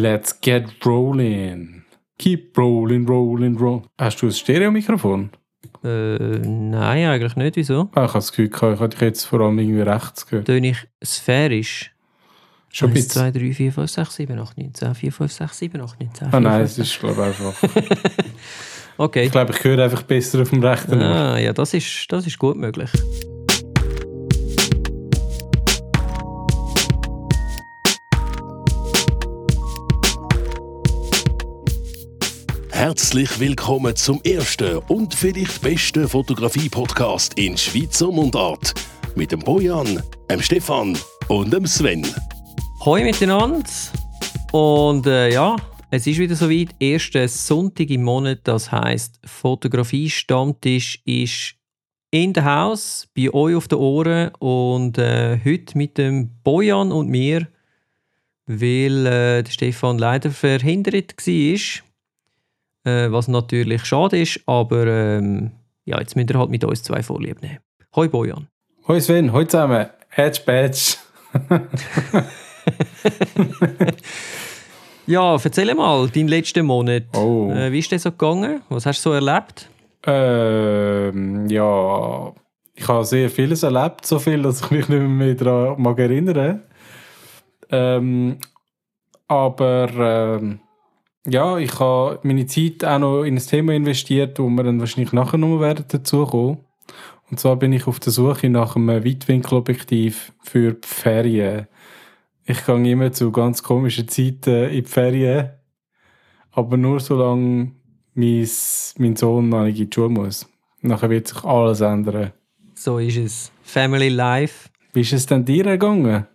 Let's get rolling. Keep rolling, rolling, rolling. Hast du ein Stereo-Mikrofon? Äh, nein, eigentlich nicht. Wieso? Ah, ich habe das Gefühl, ich habe dich jetzt vor allem irgendwie rechts gehört. Töne ich sphärisch? Schon ein 1, bisschen. 2, 3, 4, 5, 6, 7, 8, 9, 10, 4, 5, 6, 7, 8, 9, 10, Ah 4, nein, 5, es 6. ist glaube ich einfach. Okay. Ich glaube, ich höre einfach besser auf dem rechten Ohr. Ah, ja, das ist, das ist gut möglich. Herzlich willkommen zum ersten und vielleicht besten Fotografie-Podcast in Schweizer Mundart. Mit dem Bojan, dem Stefan und dem Sven. Hoi miteinander. Und äh, ja, es ist wieder soweit. Erster Sonntag im Monat, das heisst, Fotografie-Stammtisch ist in der Haus, bei euch auf den Ohren. Und äh, heute mit dem Bojan und mir, weil äh, der Stefan leider verhindert war. Äh, was natürlich schade ist, aber ähm, ja, jetzt müsst ihr halt mit uns zwei Vorlieb nehmen. Hoi Bojan. Hoi Sven, hoi zusammen. Hedge Badge. Ja, erzähl mal, deinen letzten Monat. Oh. Äh, wie ist der so gegangen? Was hast du so erlebt? Ähm, ja, ich habe sehr vieles erlebt, so viel, dass ich mich nicht mehr daran mag erinnern. Ähm, aber ähm, ja, ich habe meine Zeit auch noch in ein Thema investiert, wo wir dann wahrscheinlich nachher noch werden dazukommen. Und zwar bin ich auf der Suche nach einem Weitwinkelobjektiv für die Ferien. Ich gehe immer zu ganz komischen Zeiten in die Ferien, aber nur solange mein, mein Sohn noch nicht in die Schule muss. Nachher wird sich alles ändern. So ist es. Family Life. Wie ist es denn dir ergangen?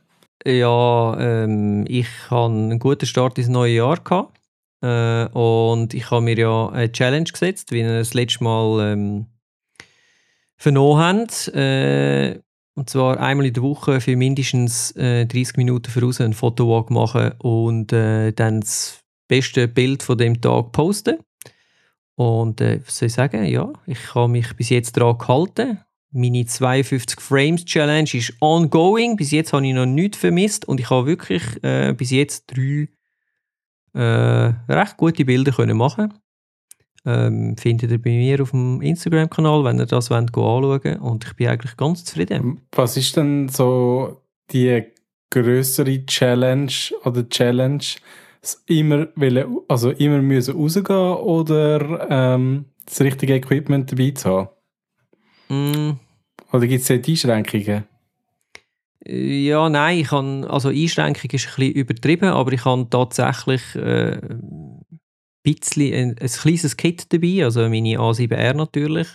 Ja, ähm, ich hatte einen guten Start ins neue Jahr. Gehabt. Äh, und ich habe mir ja eine Challenge gesetzt, wie wir das letzte Mal ähm, vernommen haben. Äh, und zwar einmal in der Woche für mindestens äh, 30 Minuten voraus einen Fotowalk machen und äh, dann das beste Bild von dem Tag posten. Und äh, was soll ich sagen? Ja, ich habe mich bis jetzt daran gehalten. Meine 52 Frames Challenge ist ongoing. Bis jetzt habe ich noch nichts vermisst und ich habe wirklich äh, bis jetzt drei äh, recht gute Bilder können machen. Ähm, findet ihr bei mir auf dem Instagram-Kanal, wenn ihr das wollt, anschauen Und ich bin eigentlich ganz zufrieden. Was ist denn so die größere Challenge oder Challenge? Immer, wollen, also immer müssen rausgehen oder ähm, das richtige Equipment dabei zu haben? Mm, Oder gibt es dort Einschränkungen? Ja, nein, ich kann, also Einschränkung ist ein bisschen übertrieben, aber ich habe tatsächlich äh, ein bisschen ein, ein kleines Kit dabei, also meine A7R natürlich.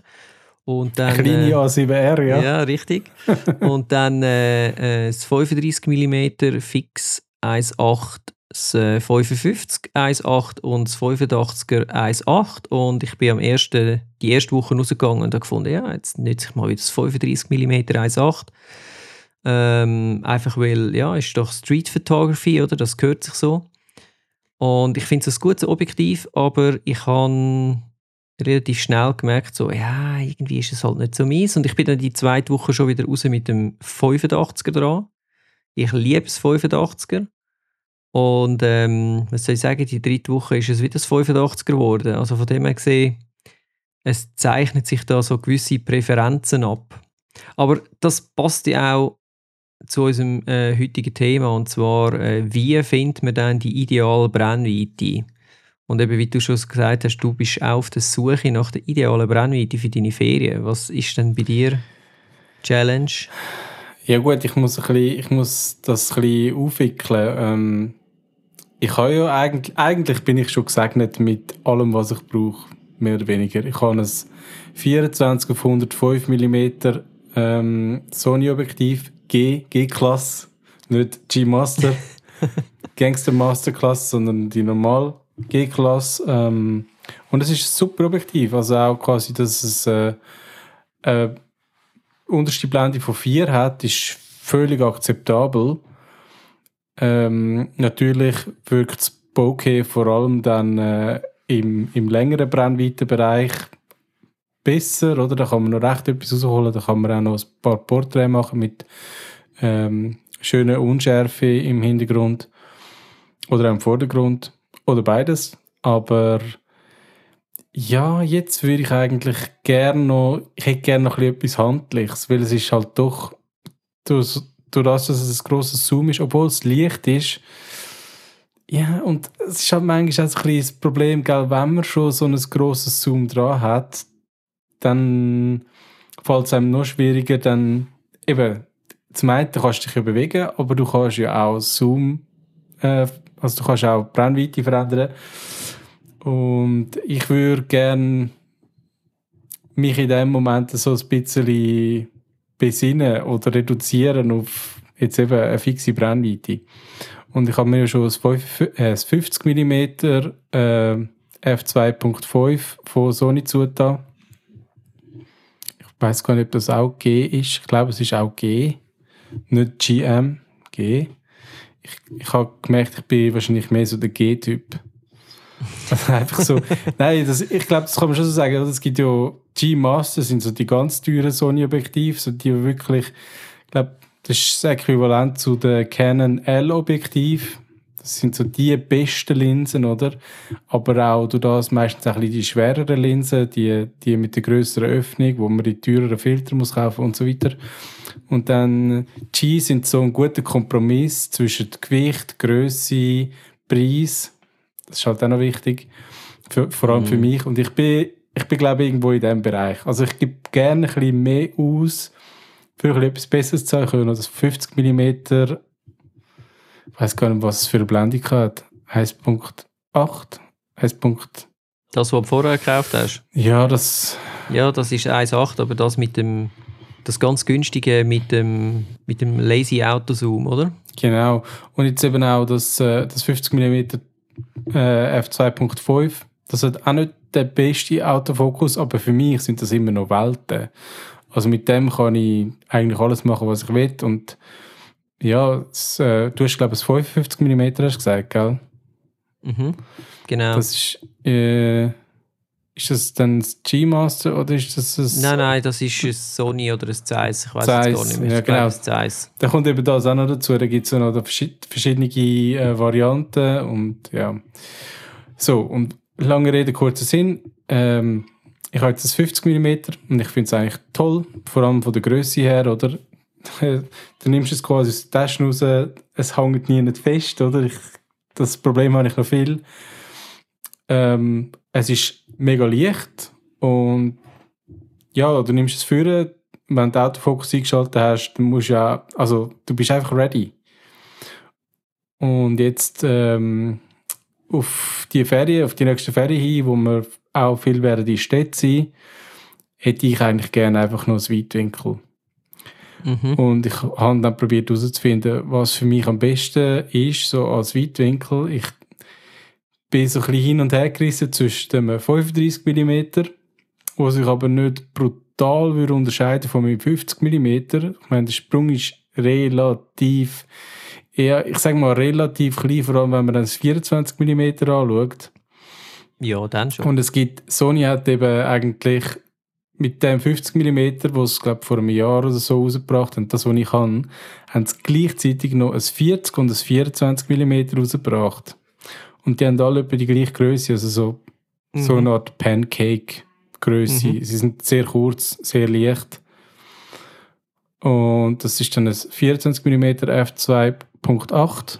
Und dann, Kleine äh, A7R, ja. Ja, richtig. und dann äh, äh, das 35 mm Fix 1.8, das äh, 55 1.8 und das 85er 1.8. Und ich bin am ersten, die erste Woche rausgegangen und habe gefunden, ja, jetzt nütze ich mal wieder das 35 mm 1.8. Ähm, einfach weil, ja, ist doch Street Photography, oder? Das gehört sich so. Und ich finde es ein gutes Objektiv, aber ich habe relativ schnell gemerkt, so, ja, irgendwie ist es halt nicht so mies. Und ich bin dann die zweite Woche schon wieder raus mit dem 85er dran. Ich liebe das 85er. Und ähm, was soll ich sagen, die dritte Woche ist es wieder das 85er geworden. Also von dem her gesehen, es zeichnet sich da so gewisse Präferenzen ab. Aber das passt ja auch zu unserem äh, heutigen Thema und zwar, äh, wie findet man dann die ideale Brennweite? Und eben, wie du schon gesagt hast, du bist auf der Suche nach der idealen Brennweite für deine Ferien. Was ist denn bei dir Challenge? Ja gut, ich muss, ein bisschen, ich muss das ein bisschen aufwickeln. Ähm, ich habe ja eigentlich, eigentlich bin ich schon gesegnet mit allem, was ich brauche, mehr oder weniger. Ich habe ein 24 auf 105 mm ähm, Sony-Objektiv G, G-Klasse, nicht G-Master, Gangster Masterklasse, sondern die normal G-Klasse. Ähm, und es ist super Objektiv, also auch quasi, dass es äh, äh, unterste Blende von 4 hat, ist völlig akzeptabel. Ähm, natürlich wirkt das Bokeh vor allem dann äh, im, im längeren Brennweitenbereich besser, oder? Da kann man noch recht etwas rausholen, da kann man auch noch ein paar Porträts machen mit ähm, schöner Unschärfe im Hintergrund. oder im Vordergrund oder beides. Aber ja, jetzt würde ich eigentlich gerne noch, ich hätte gerne noch etwas Handliches, weil es ist halt doch, durch, durch das, dass es ein grosses Zoom ist, obwohl es Licht ist, ja, und es ist halt manchmal auch ein das Problem, gell, wenn man schon so ein grosses Zoom dran hat, dann fällt es einem noch schwieriger, dann eben, zum einen kannst du dich ja bewegen, aber du kannst ja auch Zoom, äh, also du kannst auch Brennweite verändern. Und ich würde gerne mich in dem Moment so ein bisschen besinnen oder reduzieren auf jetzt eben eine fixe Brennweite. Und ich habe mir ja schon ein 50 mm äh, f2.5 von Sony zugetan. Ich weiß gar nicht, ob das auch G ist. Ich glaube, es ist auch G, nicht GM, G. Ich, ich habe gemerkt, ich bin wahrscheinlich mehr so der G-Typ. Also einfach so. Nein, das, ich glaube, das kann man schon so sagen. Es gibt ja G-Master, sind so die ganz teuren Sony-Objektive, so die wirklich, ich glaube, das ist das Äquivalent zu den Canon L-Objektiv. Das sind so die besten Linsen, oder? Aber auch du das meistens auch ein bisschen die schwereren Linsen, die, die mit der größeren Öffnung, wo man die teureren Filter muss kaufen und so weiter. Und dann G sind so ein guter Kompromiss zwischen Gewicht, Größe, Preis das ist halt auch noch wichtig, für, vor allem mhm. für mich. Und ich bin, ich bin glaube ich, irgendwo in diesem Bereich. Also ich gebe gerne ein bisschen mehr aus, für etwas Besseres zu können. Also 50 mm, ich weiß gar nicht, was es für eine Blendung hat. 1.8, 1. Das, was du vorher gekauft hast? Ja, das... Ja, das ist 1.8, aber das mit dem das ganz günstige mit dem, mit dem Lazy Auto Zoom, oder? Genau. Und jetzt eben auch das, äh, das 50 mm äh, F2.5. Das hat auch nicht der beste Autofokus, aber für mich sind das immer noch Welten. Also mit dem kann ich eigentlich alles machen, was ich will. Und ja, das, äh, du hast glaube ich 55 mm hast gesagt, gell? Mhm, genau. Das ist, äh, ist das dann das G-Master oder ist das ein... Nein, nein, das ist ein Sony oder ein Zeiss. Ich weiß es gar nicht mehr. Ja, genau. Zeiss. Da kommt eben das auch noch dazu. Da gibt es noch verschiedene äh, Varianten und ja. So, und lange Rede, kurzer Sinn. Ähm, ich habe jetzt das 50 mm und ich finde es eigentlich toll, vor allem von der Größe her, oder? Du nimmst es quasi aus der Tasche raus, es hängt nie nicht fest, oder? Ich, das Problem habe ich noch viel. Ähm, es ist mega leicht und ja, du nimmst es führen, wenn du Autofokus eingeschaltet hast, dann musst du ja, also du bist einfach ready. Und jetzt ähm, auf die Ferien, auf die nächste Ferien hin, wo wir auch viel werden in Städte sein, hätte ich eigentlich gerne einfach noch ein Weitwinkel. Mhm. Und ich habe dann probiert herauszufinden, was für mich am besten ist, so als Weitwinkel. Ich bin so ein bisschen hin und her gerissen zwischen dem 35 mm, wo sich aber nicht brutal würde unterscheiden von meinem 50 mm. Ich meine, der Sprung ist relativ, eher, ich sage mal relativ klein, vor allem wenn man das 24 mm anschaut. Ja, dann schon. Und es gibt, Sony hat eben eigentlich mit dem 50 mm, was es glaube vor einem Jahr oder so rausgebracht haben, das, was ich kann, haben sie gleichzeitig noch ein 40 und ein 24 mm rausgebracht. Und die haben alle etwa die gleiche Größe, also so, mhm. so eine Art Pancake-Größe. Mhm. Sie sind sehr kurz, sehr leicht. Und das ist dann ein 24 mm f2.8.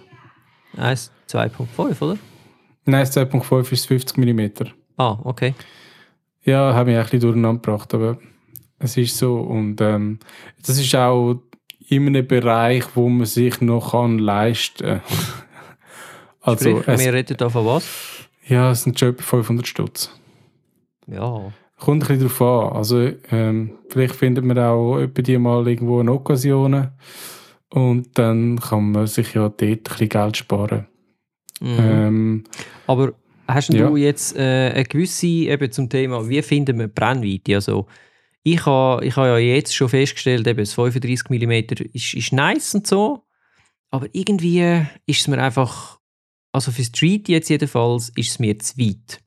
Eins 2.5, oder? Nein, das 2.5 ist 50 mm. Ah, okay. Ja, habe ich ein bisschen durcheinander gebracht, aber es ist so. Und ähm, das ist auch in einem Bereich, wo man sich noch kann leisten kann. Also, Sprich, es, wir reden da von was? Ja, es sind schon etwa 500 Stutz. Ja. Kommt ein bisschen darauf an. Also, ähm, vielleicht findet man auch etwa die mal irgendwo eine Occasion. Und dann kann man sich ja dort ein bisschen Geld sparen. Mhm. Ähm, Aber hast ja. du jetzt äh, eine gewisse, eben zum Thema, wie finden wir Brennweite? Also, ich habe ich ha ja jetzt schon festgestellt, eben das 35 mm ist, ist nice und so. Aber irgendwie ist es mir einfach also für Street jetzt jedenfalls, ist es mir zu weit.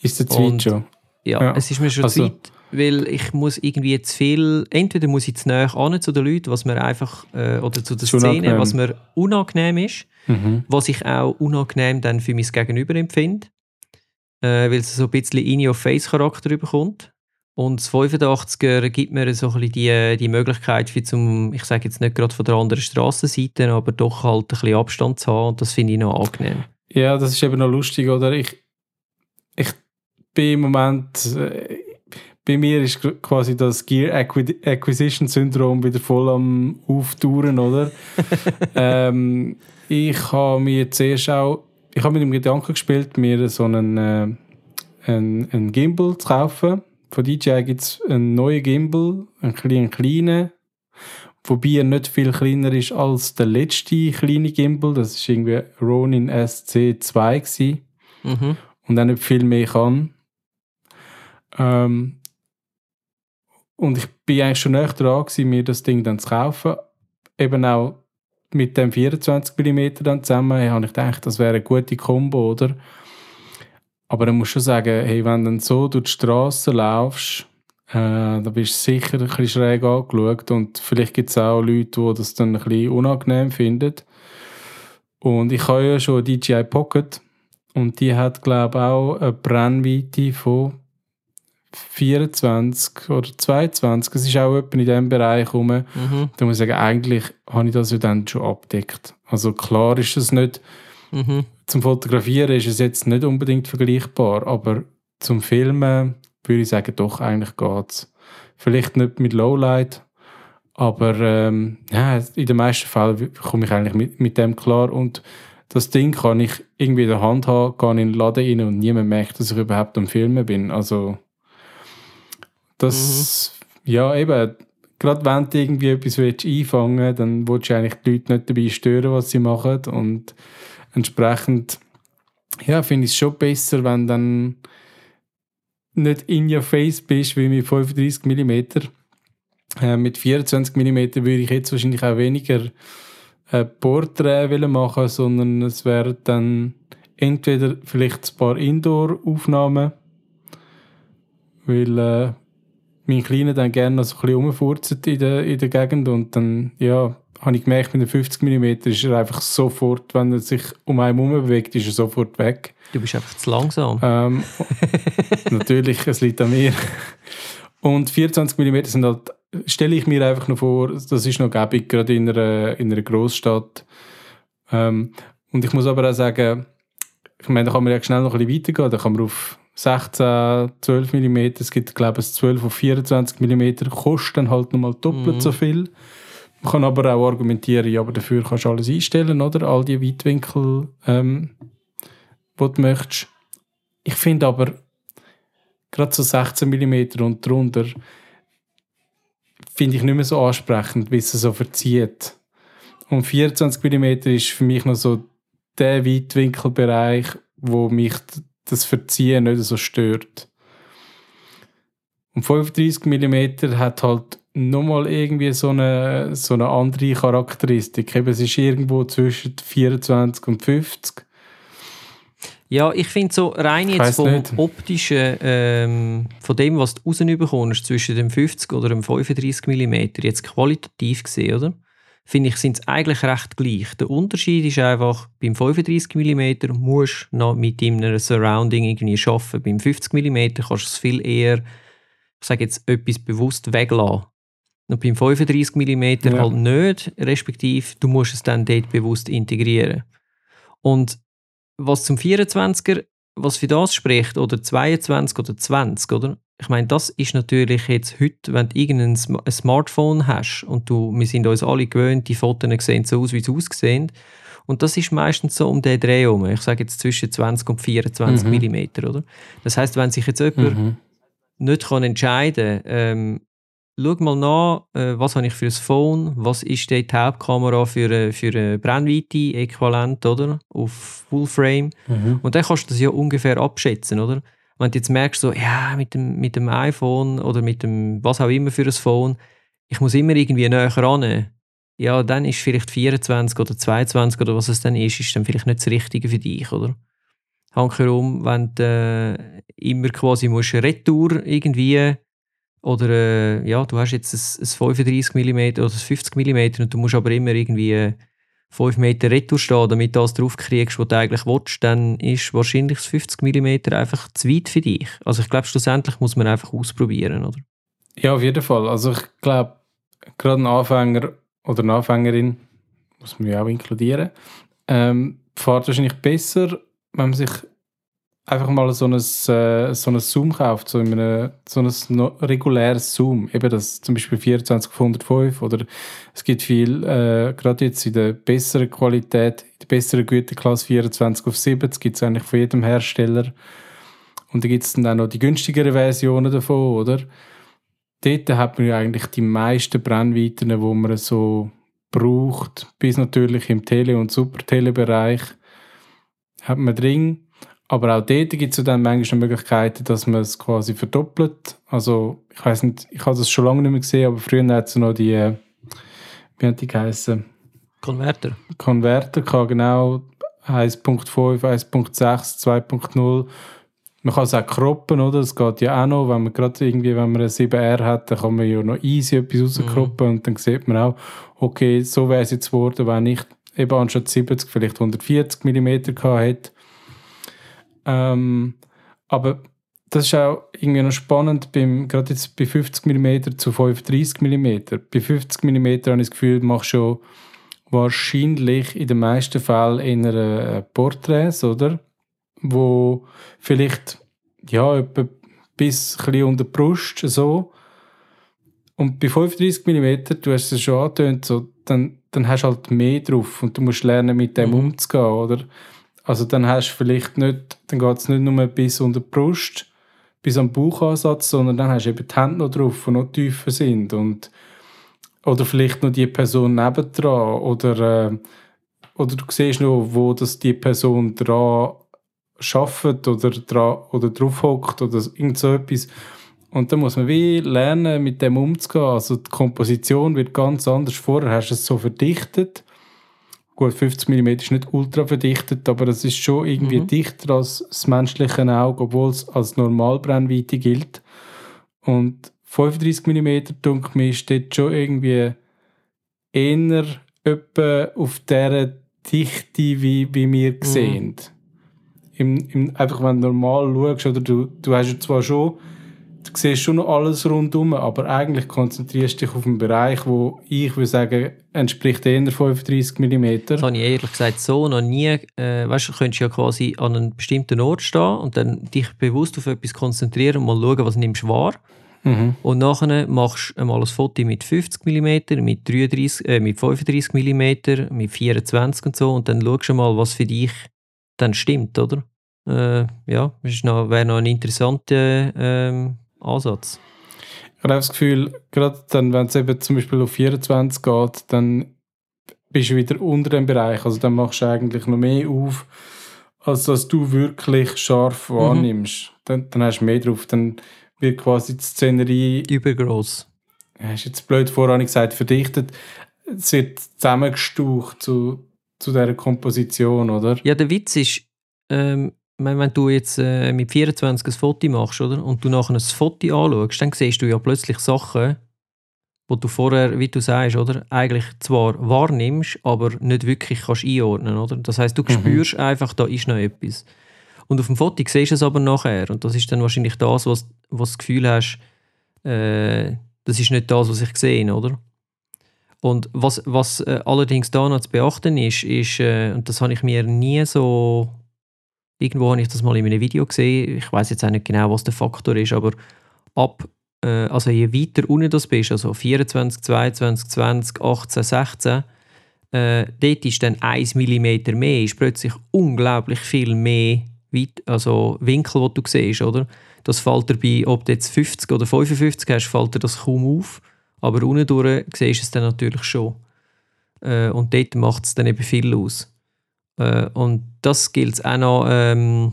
Ist es zu weit schon? Ja, ja, es ist mir schon also, zu weit. Weil ich muss irgendwie zu viel, entweder muss ich zu nahe an zu den Leuten, was mir einfach, äh, oder zu der Schon Szene, unangenehm. was mir unangenehm ist, Mhm. was ich auch unangenehm dann für mein Gegenüber empfinde, äh, weil es so ein bisschen In-Your-Face-Charakter bekommt. Und das 85er gibt mir so ein bisschen die, die Möglichkeit, für zum, ich sage jetzt nicht gerade von der anderen Strassenseite, aber doch halt ein bisschen Abstand zu haben. Und das finde ich noch angenehm. Ja, das ist eben noch lustig, oder? Ich, ich bin im Moment, äh, bei mir ist qu- quasi das Gear Acqui- Acquisition Syndrom wieder voll am Auftouren, oder? ähm, ich habe mir zuerst auch, ich habe mit dem Gedanken gespielt, mir so einen, äh, einen, einen Gimbal zu kaufen. Von DJI gibt es einen neuen Gimbal, einen kleinen, kleinen, wobei er nicht viel kleiner ist als der letzte kleine Gimbal. Das ist irgendwie Ronin SC2 gewesen Mhm. und auch nicht viel mehr kann. Ähm, und ich bin eigentlich schon näher dran, gewesen, mir das Ding dann zu kaufen. Eben auch mit dem 24 mm dann zusammen, habe ich gedacht, das wäre eine gute Kombo, oder? Aber ich muss schon sagen, hey, wenn du dann so durch die Straße laufst, äh, da bist du sicher ein bisschen schräg angeschaut und vielleicht gibt es auch Leute, die das dann ein bisschen unangenehm finden. Und ich habe ja schon eine DJI Pocket und die hat, glaube ich, auch eine Brennweite von 24 oder 22. Es ist auch etwa in diesem Bereich rum. Mhm. Da muss ich sagen, eigentlich habe ich das ja dann schon abdeckt. Also klar ist es nicht, Mhm. zum Fotografieren ist es jetzt nicht unbedingt vergleichbar, aber zum Filmen würde ich sagen, doch, eigentlich geht's. Vielleicht nicht mit Lowlight, aber ähm, ja, in den meisten Fällen komme ich eigentlich mit, mit dem klar und das Ding kann ich irgendwie in der Hand haben, gehe in den Laden rein und niemand merkt, dass ich überhaupt am Filmen bin. Also das, ja eben, gerade wenn du irgendwie etwas willst einfangen willst, dann willst du eigentlich die Leute nicht dabei stören, was sie machen und entsprechend ja, finde ich es schon besser, wenn dann nicht in your face bist, wie mit 35 mm. Äh, mit 24 mm würde ich jetzt wahrscheinlich auch weniger äh, Porträt machen, sondern es wären dann entweder vielleicht ein paar Indoor-Aufnahmen, weil äh, mein Kleiner dann gerne noch so ein bisschen rumfurzt in der, in der Gegend und dann, ja, habe ich gemerkt, mit dem 50 mm ist er einfach sofort, wenn er sich um einen herum bewegt, ist er sofort weg. Du bist einfach zu langsam. Ähm, natürlich, es liegt an mir. Und 24 mm sind halt, stelle ich mir einfach noch vor, das ist noch gäbig, gerade in einer, in einer Großstadt. Ähm, und ich muss aber auch sagen, ich meine, da kann man ja schnell noch ein bisschen weitergehen, da kann man auf 16, 12 mm, es gibt glaube ich 12 auf 24 mm, kostet dann halt nochmal doppelt Mhm. so viel. Man kann aber auch argumentieren, ja, aber dafür kannst du alles einstellen, oder? All die Weitwinkel, ähm, die du möchtest. Ich finde aber, gerade so 16 mm und drunter, finde ich nicht mehr so ansprechend, wie es so verzieht. Und 24 mm ist für mich noch so der Weitwinkelbereich, wo mich das Verziehen nicht so stört. Und 35 mm hat halt nochmal irgendwie so eine, so eine andere Charakteristik. Eben, es ist irgendwo zwischen 24 und 50. Ja, ich finde so rein jetzt vom nicht. optischen, ähm, von dem, was du rausbekommst, zwischen dem 50 oder dem 35 mm, jetzt qualitativ gesehen, oder? Finde ich, sind es eigentlich recht gleich. Der Unterschied ist einfach, beim 35 mm musst du noch mit einem Surrounding irgendwie arbeiten. Beim 50 mm kannst du es viel eher, ich sage jetzt, etwas bewusst weglassen. Und beim 35 mm Ja. halt nicht, respektive du musst es dann dort bewusst integrieren. Und was zum 24er, was für das spricht, oder 22 oder 20, oder? Ich meine, das ist natürlich jetzt heute, wenn du irgendein Sm ein Smartphone hast und du, wir sind uns alle gewöhnt, die Fotos sehen so aus, wie sie aussehen. Und das ist meistens so um den Dreh herum. Ich sage jetzt zwischen 20 und 24 Mhm. mm, oder? Das heißt, wenn sich jetzt jemand Mhm. nicht kann entscheiden kann, ähm, schau mal nach, äh, was habe ich für ein Phone, was ist die Hauptkamera für, eine- für eine Brennweite, äquivalent, oder? Auf Fullframe. Mhm. Und dann kannst du das ja ungefähr abschätzen, oder? Wenn du jetzt merkst, so, ja, mit dem, mit dem iPhone oder mit dem, was auch immer für ein Phone, ich muss immer irgendwie näher ran, ja, dann ist vielleicht 24 oder 22 oder was es dann ist, ist dann vielleicht nicht das Richtige für dich, oder? Handkerum, wenn du äh, immer quasi musst retour irgendwie Oder äh, ja, du hast jetzt ein, ein 35 mm oder ein 50 mm und du musst aber immer irgendwie 5 Meter Retour stehen, damit du das drauf kriegst, was du eigentlich willst, dann ist wahrscheinlich das 50 mm einfach zu weit für dich. Also ich glaube, schlussendlich muss man einfach ausprobieren, oder? Ja, auf jeden Fall. Also ich glaube, gerade ein Anfänger oder eine Anfängerin, muss man ja auch inkludieren, ähm, fährt wahrscheinlich besser, wenn man sich einfach mal so ein, äh, so ein Zoom kauft, so, in einem, so ein reguläres Zoom, eben das zum Beispiel 24 auf 105 oder es gibt viel, äh, gerade jetzt in der besseren Qualität, in der besseren Güteklasse 24 auf 70 gibt es eigentlich von jedem Hersteller. Und da gibt es dann auch noch die günstigeren Versionen davon, oder? Dort hat man ja eigentlich die meisten Brennweiten, die man so braucht, bis natürlich im Tele- und Super-Tele-Bereich hat man drin aber auch dort gibt es dann manchmal Möglichkeiten, dass man es quasi verdoppelt. Also, ich weiß nicht, ich habe das schon lange nicht mehr gesehen, aber früher hat es noch die, äh, wie haben die geheißen? Konverter. Konverter genau. 1.5, 1.6, 2.0. Man kann es auch kroppen, oder? Das geht ja auch noch, wenn man gerade irgendwie, wenn man ein 7R hat, dann kann man ja noch easy etwas rauskroppen mhm. und dann sieht man auch, okay, so wäre es jetzt geworden, wenn ich eben anstatt 70 vielleicht 140 mm gehabt hätte ähm, aber das ist auch irgendwie noch spannend, beim, gerade jetzt bei 50 mm zu 35 mm. Bei 50 mm habe ich das Gefühl, mache schon wahrscheinlich in den meisten Fällen in einer äh, Porträts, oder? Wo vielleicht, ja, etwa bis ein bisschen unter die Brust, so. Und bei 35 mm, du hast es schon angetönt, so, dann, dann hast du halt mehr drauf und du musst lernen, mit dem mhm. umzugehen, oder? Also dann hast du vielleicht nicht, dann geht es nicht nur bis unter die Brust, bis am Bauchansatz, sondern dann hast du eben die Hände noch drauf, die noch tiefer sind und oder vielleicht noch die Person nebendran oder, äh, oder du siehst noch, wo das die Person dran schafft oder, dran, oder drauf hockt oder irgend so etwas. Und dann muss man wie lernen, mit dem umzugehen. Also die Komposition wird ganz anders. Vorher hast du es so verdichtet Gut, 50 mm ist nicht ultra verdichtet, aber es ist schon irgendwie mhm. dichter als das menschliche Auge, obwohl es als Normalbrennweite gilt. Und 35 mm, denke mir, ist dort schon irgendwie eher etwa auf dieser Dichte, wie, wie wir mhm. sehen. Im, im, einfach wenn du normal schaust, oder du, du hast ja zwar schon du siehst schon noch alles rundum, aber eigentlich konzentrierst du dich auf einen Bereich, wo ich würde sagen, entspricht eher 35 mm. Das habe ich ehrlich gesagt so noch nie. Äh, weißt du, könntest ja quasi an einem bestimmten Ort stehen und dann dich bewusst auf etwas konzentrieren und mal schauen, was nimmst du wahr. Mhm. Und nachher machst du mal ein Foto mit 50 mm, mit, 33, äh, mit 35 mm, mit 24 und so und dann schaust du mal, was für dich dann stimmt, oder? Äh, ja, das wäre noch ein interessanter ähm, Ansatz. Ich habe das Gefühl, gerade dann, wenn es eben zum Beispiel auf 24 geht, dann bist du wieder unter dem Bereich. Also dann machst du eigentlich noch mehr auf, als dass du wirklich scharf mhm. wahrnimmst. Dann, dann hast du mehr drauf. Dann wird quasi die Szenerie... Übergroß. Ja, ist jetzt blöd voran gesagt, verdichtet. Es wird zusammengestaucht zu, zu dieser Komposition, oder? Ja, der Witz ist, ähm, wenn du jetzt äh, mit 24 ein Foto machst, oder? Und du nachher ein Foto anschaust, dann siehst du ja plötzlich Sachen, wo du vorher, wie du sagst, oder? Eigentlich zwar wahrnimmst, aber nicht wirklich kannst einordnen, oder? Das heißt, du mhm. spürst einfach, da ist noch etwas. Und auf dem Foto siehst du es aber nachher. Und das ist dann wahrscheinlich das, was, was du das Gefühl hast, äh, das ist nicht das, was ich sehe, oder? Und was, was äh, allerdings da noch zu beachten ist, ist, äh, und das habe ich mir nie so Irgendwo habe ich das mal in einem Video gesehen. Ich weiß jetzt auch nicht genau, was der Faktor ist, aber ab, äh, also je weiter unten du bist, also 24, 22, 20, 18, 16, äh, dort ist dann 1 mm mehr, ist plötzlich unglaublich viel mehr weit, also Winkel, die du siehst, oder? Das fällt dir bei, ob du jetzt 50 oder 55 hast, fällt dir das kaum auf. Aber unten durch siehst du es dann natürlich schon. Äh, und dort macht es dann eben viel aus. Äh, und das gilt es auch noch ähm,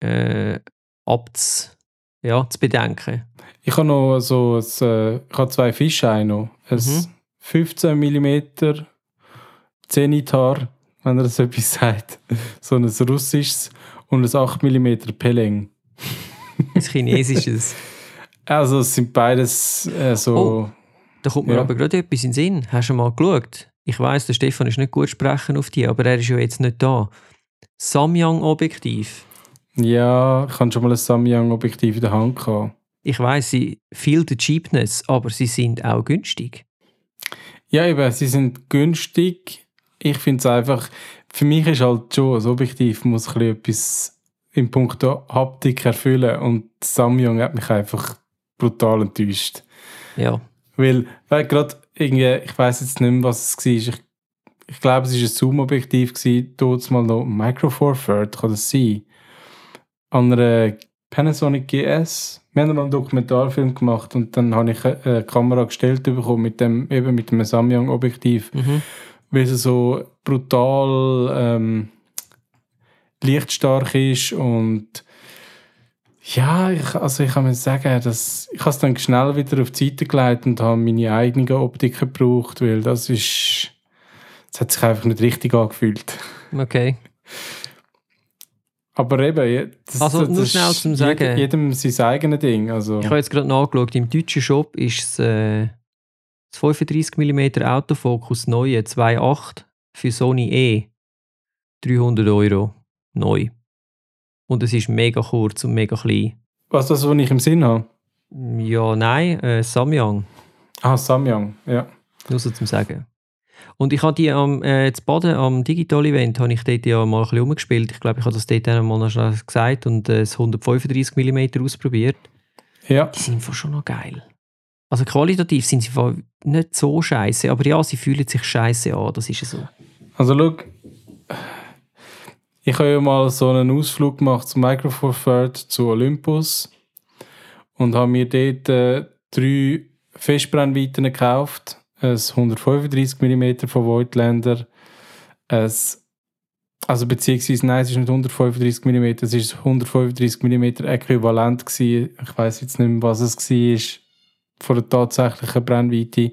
äh, abzu, ja, zu bedenken. Ich habe noch so ein, äh, ich habe zwei Fische noch. Ein mhm. 15 mm Zenitar, wenn er das etwas sagt. So ein russisches und ein 8 mm Peleng. Ein chinesisches. Also es sind beides äh, so... Oh. Da kommt mir Ja. aber gerade etwas in den Sinn. Hast du mal geschaut? Ich weiß, der Stefan ist nicht gut sprechen auf die, aber er ist ja jetzt nicht da. Samyang-Objektiv. Ja, ich habe schon mal ein Samyang-Objektiv in der Hand gehabt. Ich weiß, sie feel the cheapness, aber sie sind auch günstig. Ja, eben, sie sind günstig. Ich finde es einfach, für mich ist halt schon, ein Objektiv muss ein bisschen etwas im Punkt Haptik erfüllen und Samyang hat mich einfach brutal enttäuscht. Ja. Weil, weil gerade irgendwie, ich weiß jetzt nicht mehr, was es war. Ich, ich glaube, es war ein Zoom-Objektiv, dort mal noch Micro Four Third, kann das sein? An einer Panasonic GS. Wir haben mal einen Dokumentarfilm gemacht und dann habe ich eine, eine Kamera gestellt bekommen mit dem, eben mit dem Samyang-Objektiv, Mhm. weil es so brutal ähm, lichtstark ist und ja, ich, also ich kann mir sagen, dass ich habe es dann schnell wieder auf die Seite gelegt und habe meine eigene Optik gebraucht, weil das ist, das hat sich einfach nicht richtig angefühlt. Okay. Aber eben, das, Also, das, nur das schnell zum Sagen. Jedem, sein eigenes Ding. Also, Ich habe jetzt gerade nachgeschaut, im deutschen Shop ist es, äh, das 35 mm Autofokus neue 2.8 für Sony E 300 Euro neu. Und es ist mega kurz und mega klein. was das, was ich im Sinn habe? Ja, nein, äh, Samyang, Ah, Samyang, ja. nur so zum Sagen. Und ich habe die am äh, zu Baden, am Digital-Event, habe ich dort ja mal ein bisschen rumgespielt. Ich glaube, ich habe das dort einmal noch schnell gesagt und äh, das 135 mm ausprobiert. Ja, Die sind schon noch geil. Also qualitativ sind sie nicht so scheiße, aber ja, sie fühlen sich scheiße an, das ist ja so. also schau, ich habe ja mal so einen Ausflug gemacht zum Micro Four Third zu Olympus und habe mir dort äh, drei Festbrennweiten gekauft. Ein 135 mm von Voigtlander, ein also beziehungsweise, nein, es ist nicht 135 mm, es ist 135 mm äquivalent gewesen. Ich weiß jetzt nicht mehr, was es war von der tatsächlichen Brennweite.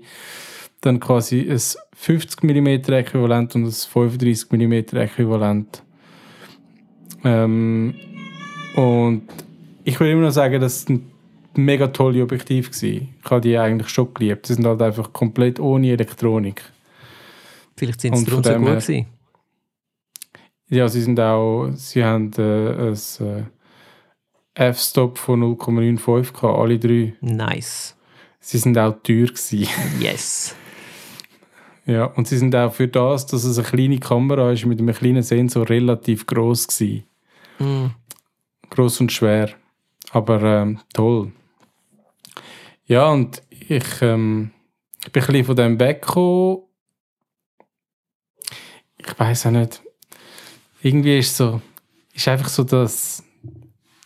Dann quasi ein 50 mm Äquivalent und ein 35 mm Äquivalent. Ähm, und ich würde immer noch sagen, das sind mega tolle Objektive gewesen. Ich habe die eigentlich schon geliebt. Sie sind halt einfach komplett ohne Elektronik. Vielleicht sind sie darum so gut her- gewesen. Ja, sie sind auch, sie haben äh, ein äh, F-Stop von 0,95 gehabt, alle drei. Nice. Sie sind auch teuer gewesen. Yes. ja, und sie sind auch für das, dass es eine kleine Kamera ist, mit einem kleinen Sensor relativ groß gewesen. Mm. Groß und schwer. Aber ähm, toll. Ja, und ich, ähm, ich bin ein bisschen von dem weggekommen. Ich weiß auch nicht. Irgendwie ist so, ist einfach so das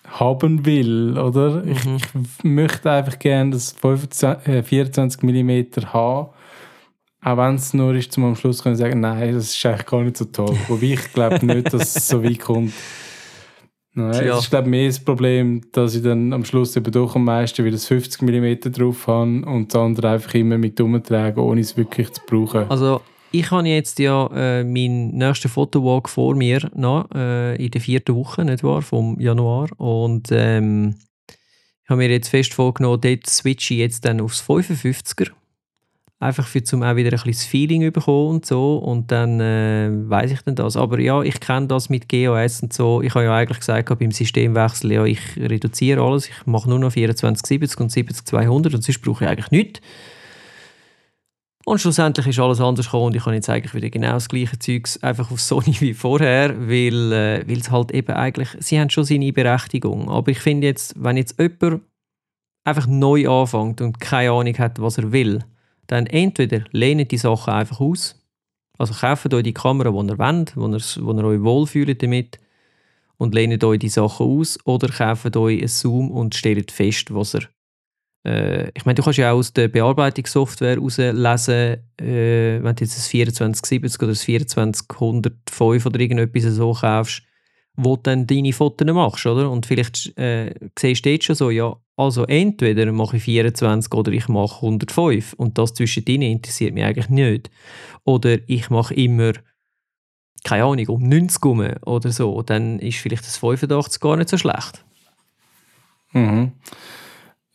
haben will, oder? Ich, Mhm. ich möchte einfach gerne das 25, äh, 24 mm haben. Auch wenn es nur ist, zum am Schluss können sagen, nein, das ist eigentlich gar nicht so toll. Wobei ich glaube nicht, dass es so weit kommt. Nein, Tja. es ist glaube mehr das Problem, dass ich dann am Schluss eben doch am meisten wieder das 50 mm drauf habe und das andere einfach immer mit umtragen, ohne es wirklich zu brauchen. Also, ich habe jetzt ja äh, meinen nächsten Fotowalk vor mir noch, äh, in der vierten Woche, nicht wahr, vom Januar. Und ähm, ich habe mir jetzt fest vorgenommen, dort switche ich jetzt dann aufs 55er. Einfach für zum auch wieder ein bisschen das Feeling bekommen und so. Und dann äh, weiß ich dann das. Aber ja, ich kenne das mit GOS und so. Ich habe ja eigentlich gesagt, beim Systemwechsel, ja, ich reduziere alles. Ich mache nur noch 2470 und 70200 und sonst brauche ich eigentlich nichts. Und schlussendlich ist alles anders gekommen und ich habe jetzt eigentlich wieder genau das gleiche Zeugs einfach auf Sony wie vorher, weil äh, weil es halt eben eigentlich, sie haben schon seine Berechtigung, aber ich finde jetzt, wenn jetzt jemand einfach neu anfängt und keine Ahnung hat, was er will, dann entweder lehnt die Sachen einfach aus, also kauft euch die Kamera, die ihr wollt, wo ihr, wo ihr euch wohlfühlt damit und lehnt euch die Sachen aus oder kauft euch ein Zoom und stellt fest, was ihr äh, ich meine, du kannst ja auch aus der Bearbeitungssoftware herauslesen, äh, wenn du jetzt ein 2470 oder ein 2405 oder irgendetwas so kaufst, wo du dann deine Fotos machst, oder? Und vielleicht äh, siehst du jetzt schon so, ja, also entweder mache ich 24 oder ich mache 105 und das zwischendrin interessiert mich eigentlich nicht. Oder ich mache immer, keine Ahnung, um 90 rum oder so, dann ist vielleicht das 85 gar nicht so schlecht. Mhm.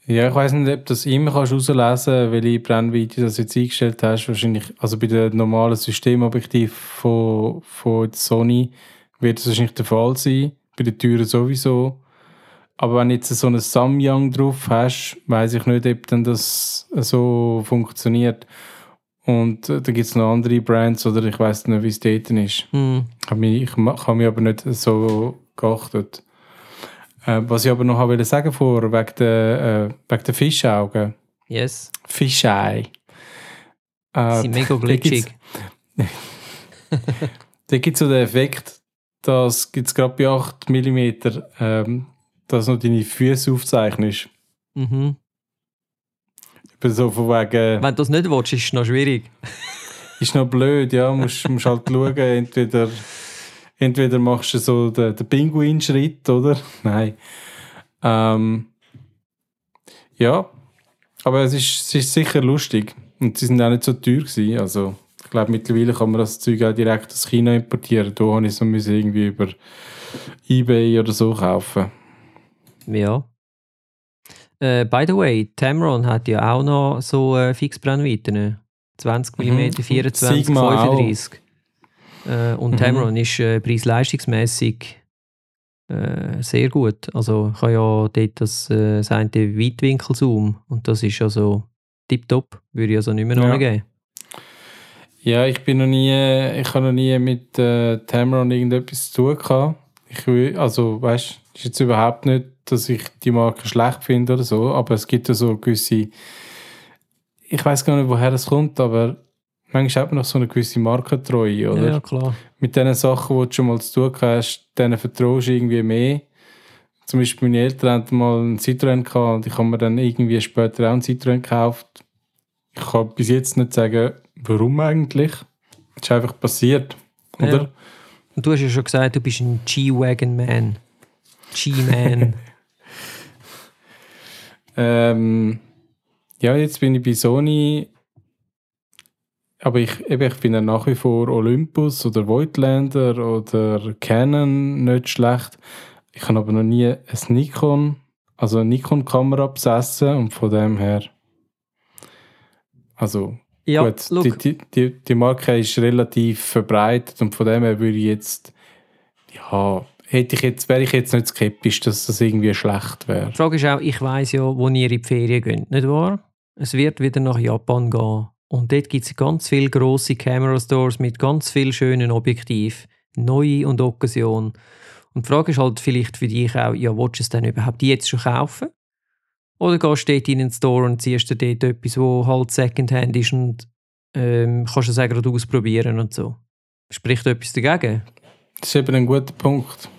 Ja, ich weiß nicht, ob du das immer kannst herauslesen welche Brennweite das jetzt eingestellt hast. Wahrscheinlich, also bei dem normalen Systemobjektiv von, von Sony wird das wahrscheinlich der Fall sein. Bei den Türen sowieso. Aber wenn du jetzt so einen Samyang drauf hast, weiß ich nicht, ob dann das so funktioniert. Und äh, da gibt es noch andere Brands oder ich weiß nicht, wie es dort ist. Hm. Ich habe mich, aber nicht so geachtet. Äh, was ich aber noch wollte sagen vor, wegen der, äh, wegen der Fischaugen. Yes. Fischei. Äh, Sie sind mega glitschig. Da gibt es so den Effekt, dass gibt es gerade bei 8 mm, ähm, dass du deine Füße aufzeichnest. Mhm. Eben so von wegen, Wenn du das nicht willst, ist es noch schwierig. ist noch blöd, ja, musst, musst halt schauen, entweder, entweder machst du so den, den Pinguin-Schritt, oder? Nein. Ähm, ja, aber es ist, es ist sicher lustig. Und sie sind auch nicht so teuer gewesen, also ich glaube, mittlerweile kann man das Zeug auch direkt aus China importieren. Da habe ich es irgendwie über Ebay oder so kaufen. Ja. Äh, by the way, Tamron hat ja auch noch so äh, Fixbrennweiten. 20 mm, Mhm. 24, Sigma auch. 35. Äh, und Mhm. Tamron ist äh, preis-leistungsmässig äh, sehr gut. Also ich habe ja dort das, äh, das eine Weitwinkelzoom und das ist also tipptopp. Würde ich also nicht mehr Ja. angeben. Ja, ich bin noch nie, ich habe noch nie mit äh, Tamron irgendetwas zu tun gehabt. Ich will, also, weißt, ist jetzt überhaupt nicht, dass ich die Marke schlecht finde oder so, aber es gibt ja so gewisse, ich weiß gar nicht, woher das kommt, aber manchmal hat man noch so eine gewisse Markentreue, oder? Ja, klar. Mit den Sachen, die du schon mal zu tun hast, denen vertraust du irgendwie mehr. Zum Beispiel meine Eltern hatten mal einen Citroën gehabt und ich habe mir dann irgendwie später auch einen Citroën gekauft. Ich kann bis jetzt nicht sagen, warum eigentlich. Es ist einfach passiert, Ja. oder? Und du hast ja schon gesagt, du bist ein G-Wagon-Man. G-Man. Ähm, ja, jetzt bin ich bei Sony, aber ich, eben, ich finde nach wie vor Olympus oder Voigtlander oder Canon nicht schlecht. Ich habe aber noch nie ein Nikon, also eine Nikon-Kamera besessen und von dem her, also ja, gut, look, die, die, die Marke ist relativ verbreitet und von dem her würde ich jetzt, ja, hätte ich jetzt, wäre ich jetzt nicht skeptisch, dass das irgendwie schlecht wäre. Die Frage ist auch, ich weiss ja, wo ihr in die Ferien geht, nicht wahr? Es wird wieder nach Japan gehen. Und dort gibt es ganz viele grosse Camera Stores mit ganz vielen schönen Objektiven. Neue und Occasion. Und die Frage ist halt vielleicht für dich auch, ja, willst du es denn überhaupt jetzt schon kaufen? Oder gehst du dort in den Store und ziehst dir dort etwas, wo halt Secondhand ist und ähm, kannst es auch gerade ausprobieren und so. Spricht etwas dagegen? Das ist eben ein guter Punkt.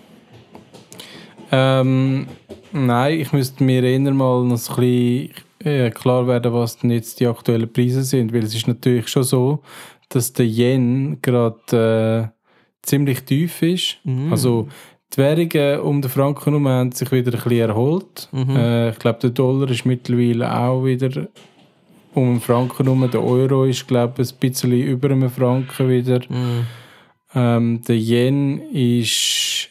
Ähm, nein, ich müsste mir eher mal noch ein bisschen äh, klar werden, was denn jetzt die aktuellen Preise sind, weil es ist natürlich schon so, dass der Yen gerade äh, ziemlich tief ist. Mhm. Also die Währungen um den Franken herum haben sich wieder ein bisschen erholt. Mhm. Äh, ich glaube, der Dollar ist mittlerweile auch wieder um den Franken herum. Der Euro ist, glaube ich, ein bisschen über einem Franken wieder. Mhm. Ähm, der Yen ist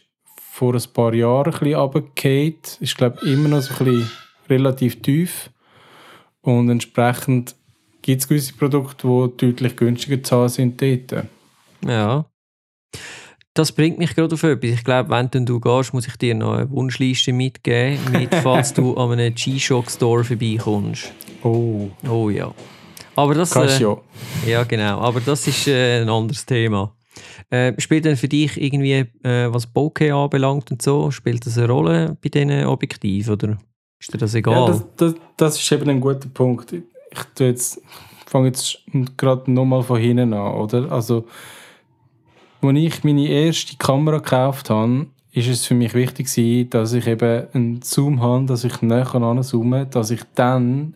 vor ein paar Jahren ein bisschen runtergefallen. Ist, glaube ich, immer noch so ein bisschen relativ tief. Und entsprechend gibt es gewisse Produkte, die deutlich günstiger zu haben sind dort. Ja. Das bringt mich gerade auf etwas. Ich glaube, wenn du gehst, muss ich dir noch eine Wunschliste mitgeben, mit, falls du an einem G-Shock-Store vorbeikommst. Oh, Oh ja. Aber das, äh, Casio. ja, genau. Aber das ist äh, ein anderes Thema. Äh, spielt denn für dich irgendwie, äh, was Bokeh anbelangt und so, spielt das eine Rolle bei diesen Objektiven oder ist dir das egal? Ja, das, das, das ist eben ein guter Punkt. Ich tu jetzt, fange jetzt gerade nochmal von hinten an, oder? Also, als ich meine erste Kamera gekauft habe, ist es für mich wichtig gewesen, dass ich eben einen Zoom habe, dass ich näher anzoome, dass ich dann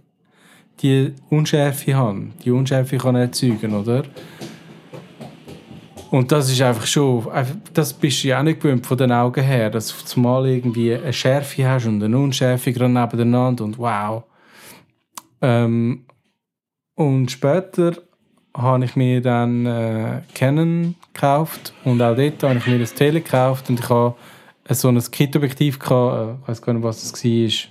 die Unschärfe habe, die Unschärfe kann erzeugen, oder? Und das ist einfach schon, das bist du ja auch nicht gewöhnt von den Augen her, dass du zumal irgendwie eine Schärfe hast und eine Unschärfe gerade nebeneinander und wow. Ähm, und später habe ich mir dann äh, Canon gekauft und auch dort habe ich mir das Tele gekauft und ich habe so ein Kit-Objektiv gehabt, äh, ich weiß gar nicht, was das war.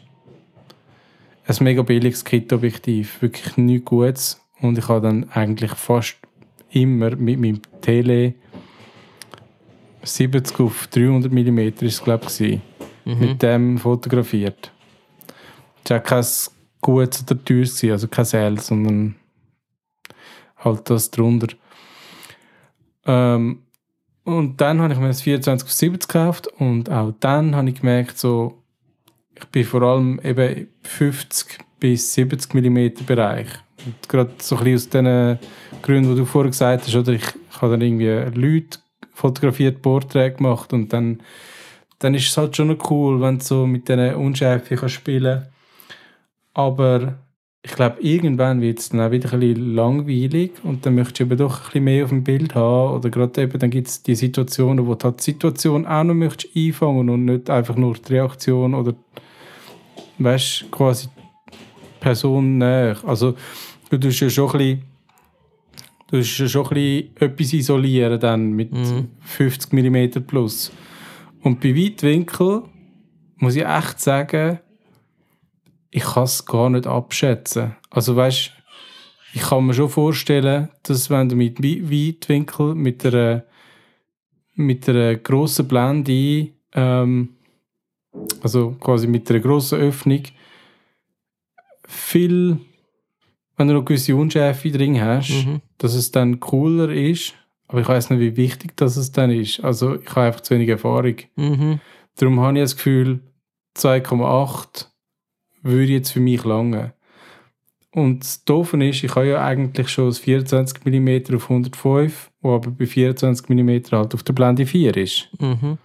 ein mega billiges Kit-Objektiv, wirklich nichts Gutes. Und ich habe dann eigentlich fast immer mit meinem Tele 70 auf 300 mm ist glaube ich, Mhm. mit dem fotografiert. Es war kein gutes oder teures, also kein Sel, sondern halt das drunter. Ähm, und dann habe ich mir das 24 auf 70 gekauft und auch dann habe ich gemerkt, so, ich bin vor allem eben 50 bis 70 mm Bereich. Und gerade so ein bisschen aus den Gründen, die du vorher gesagt hast, oder? Ich, ich habe dann irgendwie Leute fotografiert, Porträts gemacht und dann, dann ist es halt schon noch cool, wenn du so mit diesen Unschärfe kannst Aber ich glaube, irgendwann wird es dann auch wieder ein bisschen langweilig und dann möchtest du eben doch ein bisschen mehr auf dem Bild haben oder gerade eben, dann gibt es die Situationen, wo du halt die Situation auch noch möchtest einfangen und nicht einfach nur die Reaktion oder weißt quasi Person näher. Also du tust ja schon ein bisschen du tust ja schon ein bisschen etwas isolieren dann mit Mhm. 50 mm plus. Und bei Weitwinkel muss ich echt sagen, ich kann es gar nicht abschätzen. Also weißt, ich kann mir schon vorstellen, dass wenn du mit Wei- Weitwinkel mit einer mit einer grossen Blende, ähm, also quasi mit einer grossen Öffnung, viel, wenn du noch gewisse Unschärfe drin hast, Mhm. dass es dann cooler ist. Aber ich weiß nicht, wie wichtig das es dann ist. Also ich habe einfach zu wenig Erfahrung. Mhm. Darum habe ich das Gefühl, 2,8 würde jetzt für mich lange. Und das Doofe ist, ich habe ja eigentlich schon das 24 mm auf 105, wo aber bei 24 mm halt auf der Blende 4 ist. Mhm.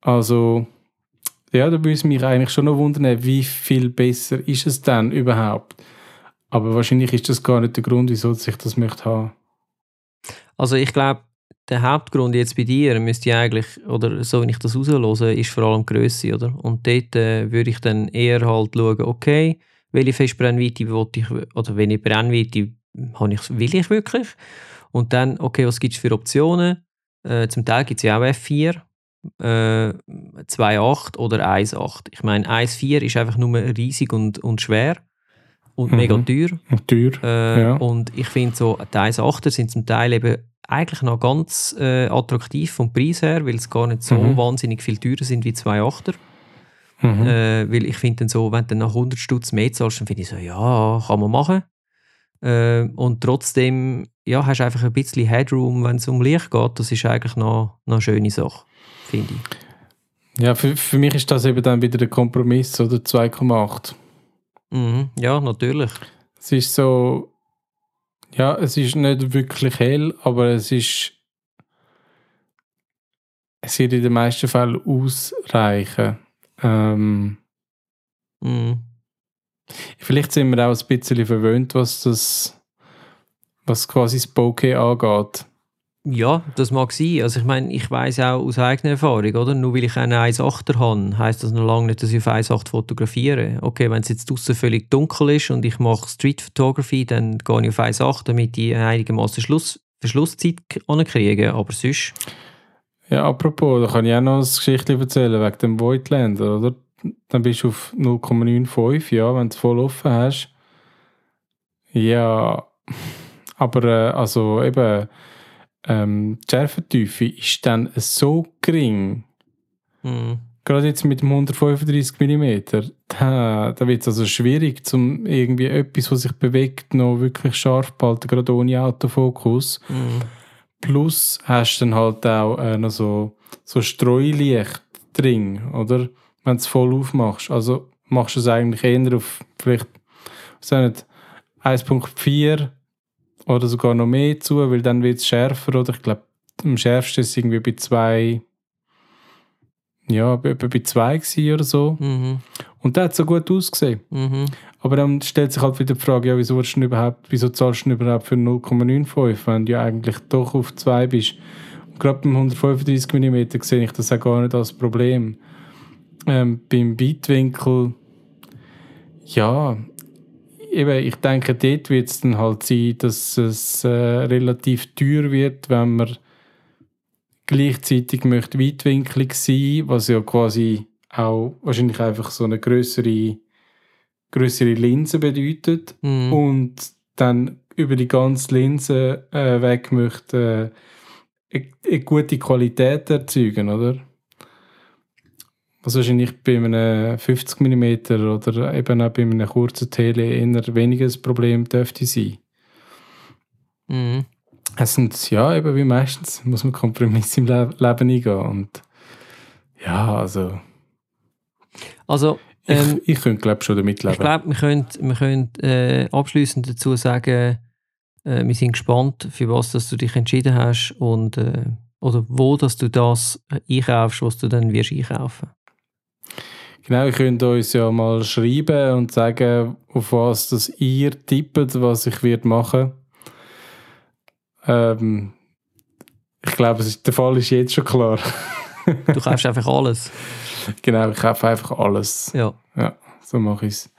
Also, ja, da würde es mich eigentlich schon noch wundern, wie viel besser ist es denn überhaupt. Aber wahrscheinlich ist das gar nicht der Grund, wieso ich das möchte haben. Also ich glaube, der Hauptgrund jetzt bei dir müsste ich eigentlich, oder so wie ich das rauslose, ist vor allem Grösse, oder? Und dort äh, würde ich dann eher halt schauen, okay, welche Festbrennweite will ich, oder welche Brennweite habe ich, will ich wirklich? Und dann, okay, was gibt es für Optionen? Äh, zum Teil gibt es ja auch F4, äh, 2.8 oder 1.8. Ich meine, 1.4 ist einfach nur riesig und, und schwer und Mhm. mega teuer. Und teuer. Äh, Ja. Und ich finde so, die 1,8er sind zum Teil eben eigentlich noch ganz äh, attraktiv vom Preis her, weil es gar nicht so Mhm. wahnsinnig viel teurer sind wie 2,8er. Mhm. Äh, weil ich finde dann so, wenn du dann nach 100 Stutz mehr zahlst, dann finde ich so, ja, kann man machen. Äh, und trotzdem, ja, hast du einfach ein bisschen Headroom, wenn es um Licht geht. Das ist eigentlich noch, noch eine schöne Sache, finde ich. Ja, für, für mich ist das eben dann wieder der Kompromiss oder 2,8. Mhm. Ja, natürlich. Es ist so, ja, es ist nicht wirklich hell, aber es ist, es wird in den meisten Fällen ausreichen. Ähm, Mhm. vielleicht sind wir auch ein bisschen verwöhnt, was das, was quasi das Bokeh angeht. Ja, das mag sein. Also ich meine, ich weiß auch aus eigener Erfahrung, oder? Nur weil ich einen 1,8er habe, heisst das noch lange nicht, dass ich auf 1,8 fotografiere. Okay, wenn es jetzt draußen völlig dunkel ist und ich mache Street Photography, dann gehe ich auf 1,8, damit ich einigermaßen Schluss, Verschlusszeit kriege. Aber sonst, Ja, apropos, da kann ich auch noch eine Geschichte erzählen wegen dem Voidlander, oder? Dann bist du auf 0,95, ja, wenn du es voll offen hast. Ja, aber äh, also eben, ähm, die Schärfentiefe ist dann so gering, hm, gerade jetzt mit dem 135 mm, da, da wird es also schwierig, zum irgendwie etwas, was sich bewegt, noch wirklich scharf zu behalten, gerade ohne Autofokus. hm, Plus hast du dann halt auch äh, noch so, so Streulicht drin, oder? Wenn du es voll aufmachst. Also machst du es eigentlich eher auf vielleicht was nicht, 1.4 oder sogar noch mehr zu, weil dann wird es schärfer, oder? Ich glaube, am schärfsten ist es irgendwie bei 2, ja, bei, bei 2 gewesen oder so. mhm, Und der hat so gut ausgesehen. mhm. Aber dann stellt sich halt wieder die Frage, ja, wieso, du überhaupt, wieso zahlst du denn überhaupt für 0,95, wenn du ja eigentlich doch auf 2 bist. Und gerade beim 135 mm sehe ich das auch gar nicht als Problem. Ähm, beim Weitwinkel, ja, eben, ich denke, dort wird es dann halt sein, dass es äh, relativ teuer wird, wenn man gleichzeitig möchte weitwinklig sein, was ja quasi auch wahrscheinlich einfach so eine größere größere Linse bedeutet Mhm. und dann über die ganze Linse äh, weg möchte äh, eine, eine gute Qualität erzeugen, oder? Was wahrscheinlich bei einem 50 mm oder eben auch bei einem kurzen Tele eher weniger ein Problem dürfte sein. Mhm. Es sind, ja, eben wie meistens, muss man Kompromisse im Le Leben eingehen. Und ja, also, Also, ich, ähm, ich könnte, glaube ich, schon damit leben. ich glaube, wir können, wir können äh, abschließend dazu sagen, äh, wir sind gespannt, für was dass du dich entschieden hast und äh, oder wo dass du das einkaufst, was du dann wirst einkaufen. Genau, ihr könnt uns ja mal schreiben und sagen, auf was das ihr tippt, was ich wird machen. Ähm, ich glaube, ist, der Fall ist jetzt schon klar. Du kaufst einfach alles. genau, ich kaufe einfach alles. Ja. Ja, so mache ich es.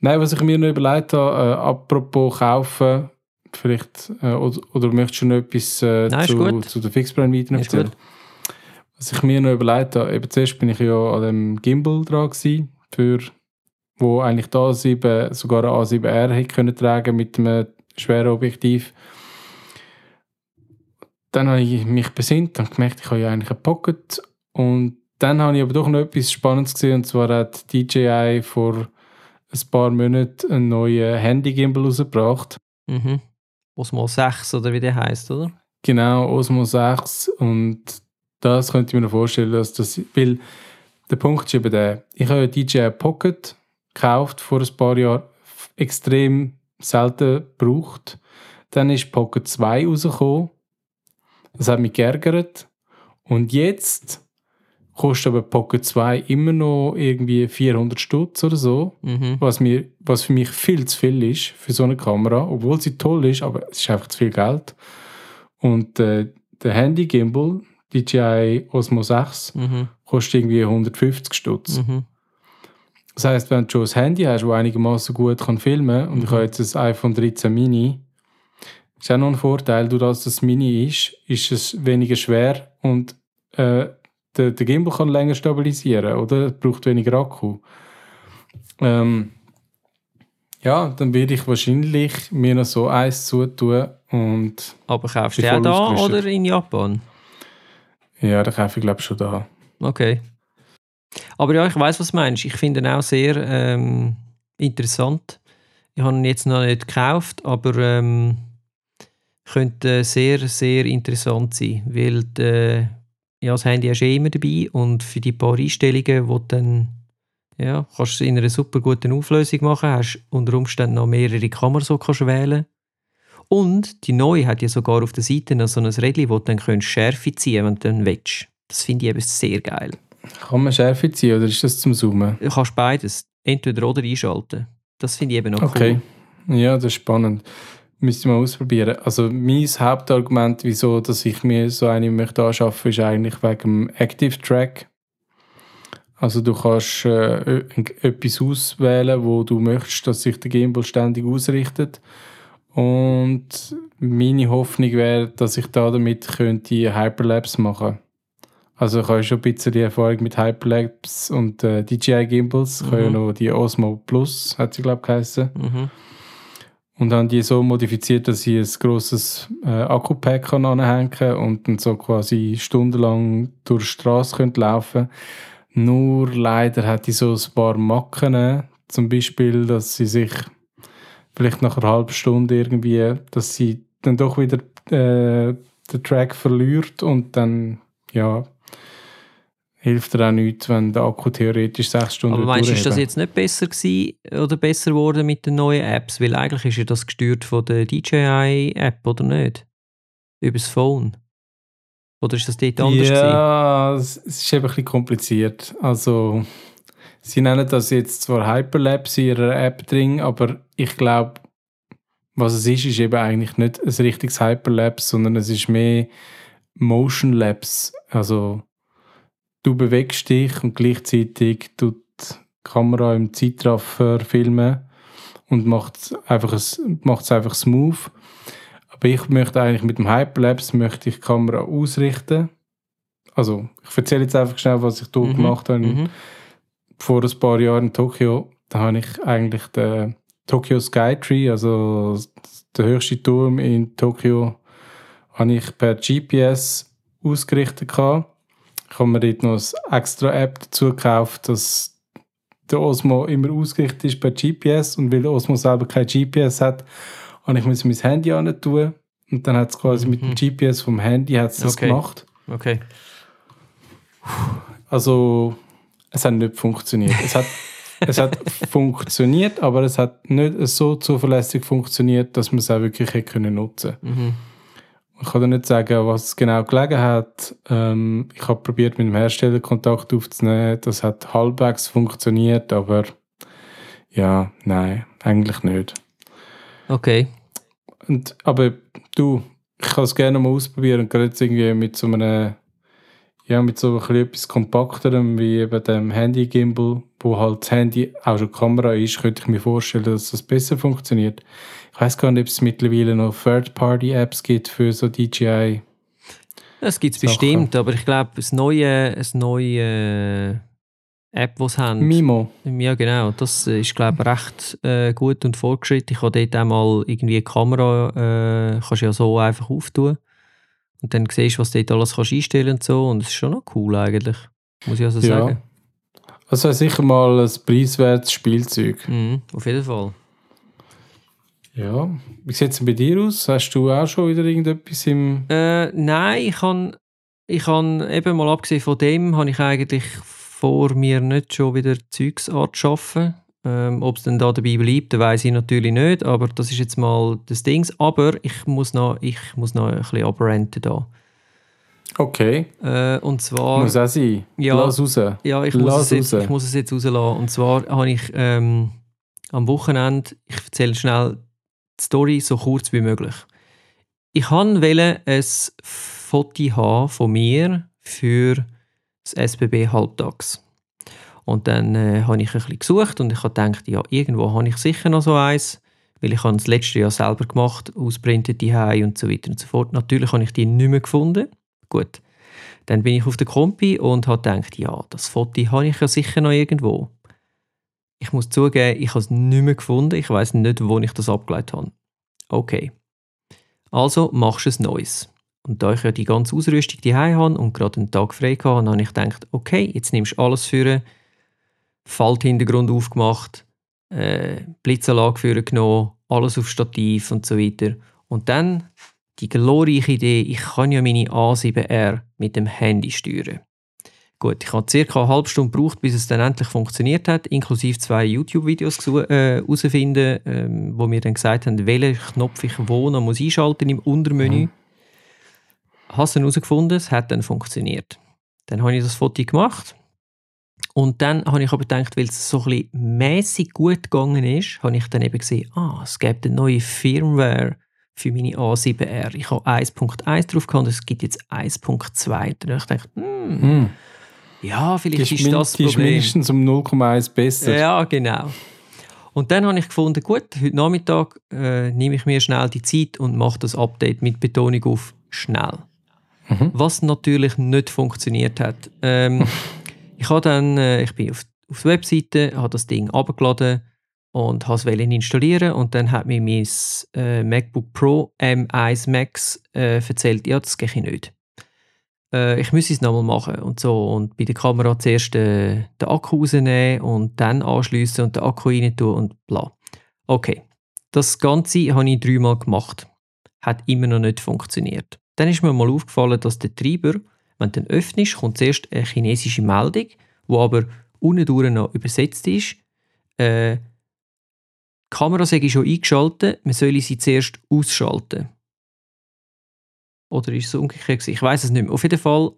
Nein, was ich mir noch überlegt habe, äh, apropos kaufen, vielleicht, äh, oder, oder möchtest du noch etwas äh, Nein, zu, zu der Fixbrand Meeting Ist erzählen? gut. Was ich mir noch überlegt habe, eben zuerst bin ich ja an dem Gimbal dran gewesen, für, wo eigentlich da A7, sogar ein A7R hätte können tragen mit einem schweren Objektiv. Dann habe ich mich besinnt und gemerkt, ich habe ja eigentlich einen Pocket und dann habe ich aber doch noch etwas Spannendes gesehen und zwar hat DJI vor ein paar Monaten einen neuen Handy-Gimbal rausgebracht. Mhm. Osmo 6 oder wie der heißt, oder? Genau, Osmo 6 und das könnte ich mir noch vorstellen, dass das, weil der Punkt ist eben der, ich habe DJI Pocket gekauft vor ein paar Jahren, extrem selten gebraucht. Dann ist Pocket 2 rausgekommen, das hat mich geärgert und jetzt kostet aber Pocket 2 immer noch irgendwie 400 Stutz oder so, Mhm. was, mir, was für mich viel zu viel ist für so eine Kamera, obwohl sie toll ist, aber es ist einfach zu viel Geld. Und äh, der Handy-Gimbal, DJI Osmo 6, Mhm. kostet irgendwie 150 Stutz. Mhm. Das heißt, wenn du schon ein Handy hast, das einigermaßen gut kann filmen und ich habe jetzt ein iPhone 13 Mini, ist auch noch ein Vorteil, durch das das Mini ist, ist es weniger schwer und äh, der, der Gimbal kann länger stabilisieren, oder? Es braucht weniger Akku. Ähm, ja, dann werde ich wahrscheinlich mir noch so eins zutun und Aber kaufst du auch da oder in Japan? Ja, dann kaufe ich glaube schon da. Okay. Aber ja, ich weiß, was du meinst. Ich finde ihn auch sehr ähm, interessant. Ich habe ihn jetzt noch nicht gekauft, aber ähm, könnte sehr, sehr interessant sein, weil die, ja, das Handy hast du eh immer dabei und für die paar Einstellungen, du dann ja, kannst du in einer super guten Auflösung machen, hast unter Umständen noch mehrere Kameras, die kannst wählen Und die neue hat ja sogar auf der Seite noch so ein Rädchen, wo du dann kannst Schärfe ziehen wenn du dann willst. Das finde ich eben sehr geil. Kann man Schärfe ziehen oder ist das zum Zoomen? Du kannst beides, entweder oder einschalten. Das finde ich eben noch Okay. cool. Ja, das ist spannend. Müsste mal ausprobieren. Also mein Hauptargument, wieso dass ich mir so eine möchte anschaffen, ist eigentlich wegen dem Active Track. Also du kannst äh, ö- etwas auswählen, wo du möchtest, dass sich der Gimbal ständig ausrichtet. Und meine Hoffnung wäre, dass ich da damit könnte Hyperlapse machen. Also ich habe schon ein bisschen die Erfahrung mit Hyperlapse und äh, DJI Gimbals. Ich habe ja Mhm. noch die Osmo Plus, hat sie glaube ich geheißen. Mhm. Und haben die so modifiziert, dass ich ein grosses äh, Akku-Pack kann anhängen kann und dann so quasi stundenlang durch die Straße könnte laufen Nur leider hat die so ein paar Macken. Zum Beispiel, dass sie sich vielleicht nach einer halben Stunde irgendwie, dass sie dann doch wieder äh, den Track verliert und dann, ja, hilft dir auch nichts, wenn der Akku theoretisch sechs Stunden Aber meinst du, ist das jetzt nicht besser gewesen oder besser geworden mit den neuen Apps? Weil eigentlich ist ja das gesteuert von der DJI-App, oder nicht? Übers Phone. Oder ist das dort anders gewesen? Ja, es es ist eben ein bisschen kompliziert. Also, sie nennen das jetzt zwar Hyperlapse in ihrer App drin, aber ich glaube, was es ist, ist eben eigentlich nicht ein richtiges Hyperlapse, sondern es ist mehr Motion Lapse. Also, du bewegst dich und gleichzeitig tut die Kamera im Zeitraffer filmen und macht es einfach, ein- macht's einfach smooth. Aber ich möchte eigentlich mit dem Hyperlapse möchte ich die Kamera ausrichten. Also, ich erzähle jetzt einfach schnell, was ich dort Mhm, gemacht habe Mhm. Vor ein paar Jahren in Tokio. da habe ich eigentlich den Tokyo Skytree, also der höchste Turm in Tokio, habe ich per GPS ausgerichtet gehabt. Ich habe mir dort noch eine extra App dazu gekauft, dass der Osmo immer ausgerichtet ist per GPS und weil der Osmo selber kein GPS hat, habe ich mein Handy an tun und dann hat es quasi mhm. mit dem GPS vom Handy hat's das okay. gemacht. Okay. Also es hat nicht funktioniert. Es hat, es hat funktioniert, aber es hat nicht so zuverlässig funktioniert, dass man es auch wirklich hätte können nutzen. Mhm. Ich kann dir nicht sagen, was genau gelegen hat. Ähm, ich habe probiert, mit dem Hersteller Kontakt aufzunehmen. Das hat halbwegs funktioniert, aber ja, nein, eigentlich nicht. Okay. Und, aber du, ich kann es gerne mal ausprobieren, gerade jetzt irgendwie mit so einem, ja, mit so etwas kompakterem wie eben dem Handy-Gimbal, wo halt das Handy auch schon Kamera ist, könnte ich mir vorstellen, dass das besser funktioniert. Ich weiß gar nicht, ob es mittlerweile noch Third-Party-Apps gibt für so DJI. Es gibt es bestimmt, aber ich glaube, das neue, das neue App, die sie haben. Mimo. Ja, genau. Das ist, glaube ich, recht äh, gut und fortgeschritten. Ich habe dort einmal irgendwie eine Kamera, äh, kannst du ja so einfach auftun. Und dann siehst du, was du dort alles kannst einstellen und so. Und es ist schon noch cool eigentlich, muss ich also sagen. Ja. Also sicher mal ein preiswertes Spielzeug. Mhm, auf jeden Fall. Ja. Wie sieht es bei dir aus? Hast du auch schon wieder irgendetwas im... Äh, nein, ich habe ich han eben mal abgesehen von dem, habe ich eigentlich vor, mir nicht schon wieder Zeugs anzuschaffen. Ähm, Ob es dann da dabei bleibt, weiß ich natürlich nicht, aber das ist jetzt mal das Ding. Aber ich muss noch, ich muss noch ein bisschen abrenten da. Okay. Äh, und zwar... Muss auch sein. Ja, Lass raus. Ja, ich muss, es jetzt, ich muss es jetzt rauslassen. Und zwar habe ich ähm, am Wochenende, ich erzähle schnell die Story so kurz wie möglich. Ich wollte ein Foto haben von mir für das SBB halbtags. Und dann äh, habe ich ein bisschen gesucht und ich habe gedacht, ja, irgendwo habe ich sicher noch so eins, weil ich habe das letzte Jahr selber gemacht, ausprintet die und so weiter und so fort. Natürlich habe ich die nicht mehr gefunden. Gut. Dann bin ich auf der Kompi und habe gedacht, ja, das Foto habe ich ja sicher noch irgendwo. Ich muss zugeben, ich habe es nicht mehr gefunden. Ich weiß nicht, wo ich das abgeleitet habe. Okay. Also machst du ein neues. Und da ich ja die ganze Ausrüstung die habe und gerade einen Tag frei hatte, habe ich gedacht, okay, jetzt nimmst du alles für Falthintergrund aufgemacht, äh, Blitzanlage genommen, alles auf Stativ und so weiter. Und dann die glorreiche Idee, ich kann ja meine A7R mit dem Handy steuern. Gut, ich habe circa eine halbe Stunde gebraucht, bis es dann endlich funktioniert hat, inklusive zwei YouTube-Videos herausfinden, äh, ähm, wo mir dann gesagt haben, welchen Knopf ich wo noch muss einschalten im Untermenü. Mhm habe es dann herausgefunden, es hat dann funktioniert. Dann habe ich das Foto gemacht und dann habe ich aber gedacht, weil es so ein bisschen mäßig gut gegangen ist, habe ich dann eben gesehen, ah, es gibt eine neue Firmware für meine A7R. Ich habe 1.1 drauf gehabt und es gibt jetzt 1.2. Dann habe ich gedacht, hm, hm. ja, vielleicht ist, ist das die Problem. ist mindestens um 0,1 besser. Ja, genau. Und dann habe ich gefunden, gut, heute Nachmittag äh, nehme ich mir schnell die Zeit und mache das Update mit Betonung auf schnell. Mhm. Was natürlich nicht funktioniert hat. Ähm, ich, dann, äh, ich bin auf, auf der Webseite, habe das Ding abgeladen und habe es installieren und dann hat mir mein äh, MacBook Pro M1 Max äh, erzählt, ja, das geht nicht. Äh, ich muss es nochmal machen und so und bei der Kamera zuerst äh, den Akku rausnehmen und dann anschließen und den Akku rein tun und bla. Okay, das Ganze habe ich dreimal gemacht. Hat immer noch nicht funktioniert. Dann ist mir mal aufgefallen, dass der Treiber, wenn du ihn öffnest, kommt zuerst eine chinesische Meldung, die aber unten noch übersetzt ist. Äh, die Kamera sei schon eingeschaltet, man soll sie zuerst ausschalten. Oder ist es umgekehrt? Ich weiß es nicht mehr. Auf jeden Fall,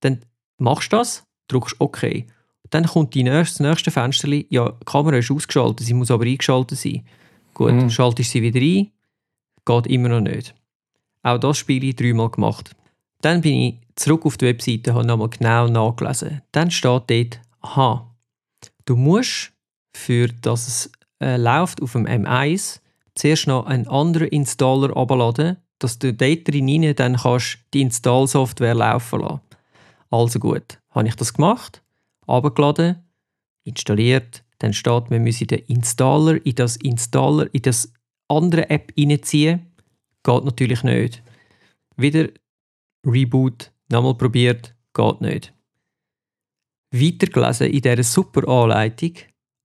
dann machst du das, drückst OK. Dann kommt die nächste, das nächste Fenster, ja, die Kamera ist ausgeschaltet, sie muss aber eingeschaltet sein. Gut, mhm. schaltest sie wieder ein, geht immer noch nicht. Auch das Spiel ich dreimal gemacht. Dann bin ich zurück auf die Webseite und habe nochmal genau nachgelesen. Dann steht dort, aha, du musst, für dass es äh, läuft auf dem M1, zuerst noch einen anderen Installer abladen, dass du dort drin dann kannst die Install-Software laufen lassen. Also gut, habe ich das gemacht, abgeladen, installiert, dann steht, wir müssen den Installer in das Installer, in das andere App reinziehen. Geht natürlich nicht. Wieder Reboot, nochmal probiert, geht nicht. Weitergelesen in dieser super Anleitung,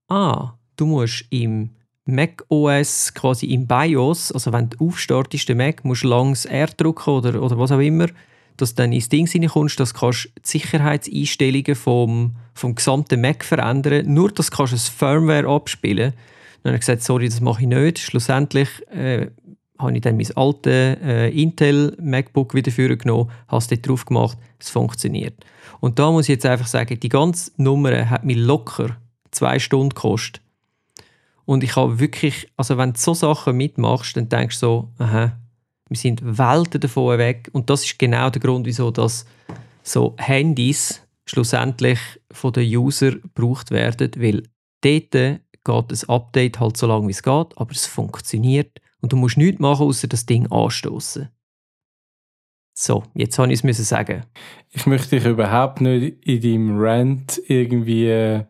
ah, du musst im Mac OS quasi im BIOS, also wenn du aufstartest, den Mac, musst du langs R drücken oder, oder was auch immer, dass du dann ins Ding reinkommst, dass du die Sicherheitseinstellungen vom, vom gesamten Mac verändern Nur, dass du ein Firmware abspielen Dann habe ich gesagt, sorry, das mache ich nicht. Schlussendlich äh, habe ich dann mein altes äh, Intel MacBook wieder vorgenommen, habe es dort drauf gemacht, es funktioniert. Und da muss ich jetzt einfach sagen, die ganze Nummer hat mich locker zwei Stunden gekostet. Und ich habe wirklich, also wenn du so Sachen mitmachst, dann denkst du so, aha, wir sind Welten davon weg. Und das ist genau der Grund, wieso dass so Handys schlussendlich von den User gebraucht werden, weil dort geht das Update halt so lange wie es geht, aber es funktioniert und du musst nichts machen, außer das Ding anstoßen. So, jetzt habe ich es sagen. Ich möchte dich überhaupt nicht in deinem Rant irgendwie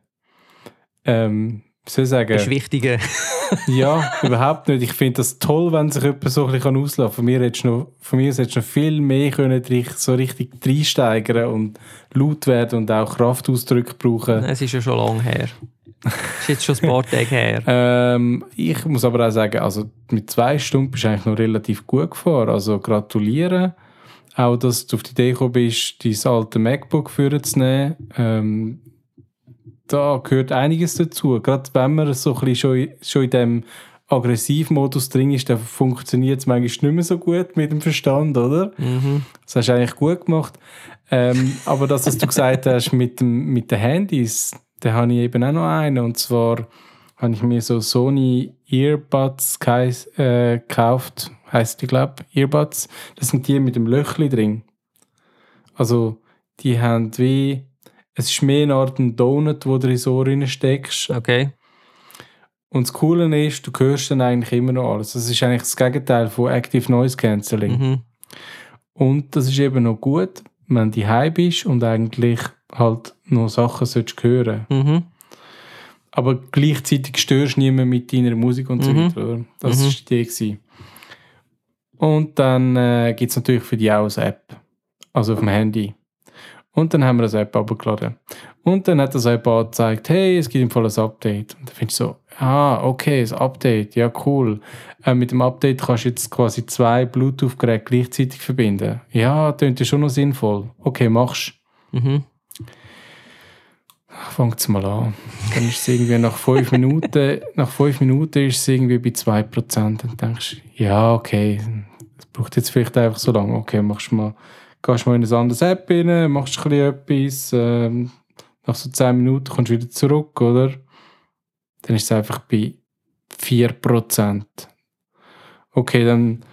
ähm, wie soll ich sagen? Beschwichtigen. ja, überhaupt nicht. Ich finde das toll, wenn sich jemand so ein bisschen auslassen kann. Von mir hättest du noch, von mir hättest noch viel mehr können, so richtig reinsteigern und laut werden und auch Kraftausdrücke brauchen. Es ist ja schon lange her. Das ist jetzt schon ein paar Tage her. ähm, ich muss aber auch sagen, also mit zwei Stunden bist du eigentlich noch relativ gut gefahren. Also gratulieren. Auch, dass du auf die Idee gekommen bist, dein alte MacBook vorzunehmen. Ähm, da gehört einiges dazu. Gerade wenn man so ein bisschen schon, schon in dem Aggressivmodus drin ist, dann funktioniert es manchmal nicht mehr so gut mit dem Verstand, oder? Mhm. Das hast du eigentlich gut gemacht. Ähm, aber das, was du gesagt hast mit, dem, mit den Handys, da habe ich eben auch noch einen. Und zwar habe ich mir so Sony Earbuds äh, gekauft, heisst die, glaube Earbuds. Das sind die mit dem Löchli drin. Also, die haben wie es ist mehr eine Art ein Donut, wo du in so steckst. Okay. Und das Coole ist, du hörst dann eigentlich immer noch alles. Das ist eigentlich das Gegenteil von Active Noise Cancelling. Mhm. Und das ist eben noch gut, wenn du heim bist und eigentlich halt noch Sachen sollst hören. Mhm. Aber gleichzeitig störst du niemanden mit deiner Musik und so Mhm. weiter. Oder? Das Mhm. war die Idee. Und dann äh, gibt es natürlich für die auch eine App. Also auf dem Handy. Und dann haben wir das App abgeladen. Und dann hat das App angezeigt, hey, es gibt im Fall ein Update. Und dann findest du so, ah, okay, das Update, ja cool. Äh, mit dem Update kannst du jetzt quasi zwei Bluetooth-Geräte gleichzeitig verbinden. Ja, klingt ja schon noch sinnvoll. Okay, machst Mhm. Fangt mal an. Dann ist es irgendwie nach fünf Minuten, nach fünf Minuten ist es irgendwie bei 2%. Dann denkst du, ja, okay, es braucht jetzt vielleicht einfach so lange. Okay, machst mal, gehst mal in eine andere App rein, machst ein etwas, ähm, nach so 10 Minuten kommst du wieder zurück, oder? Dann ist es einfach bei 4%. Okay, dann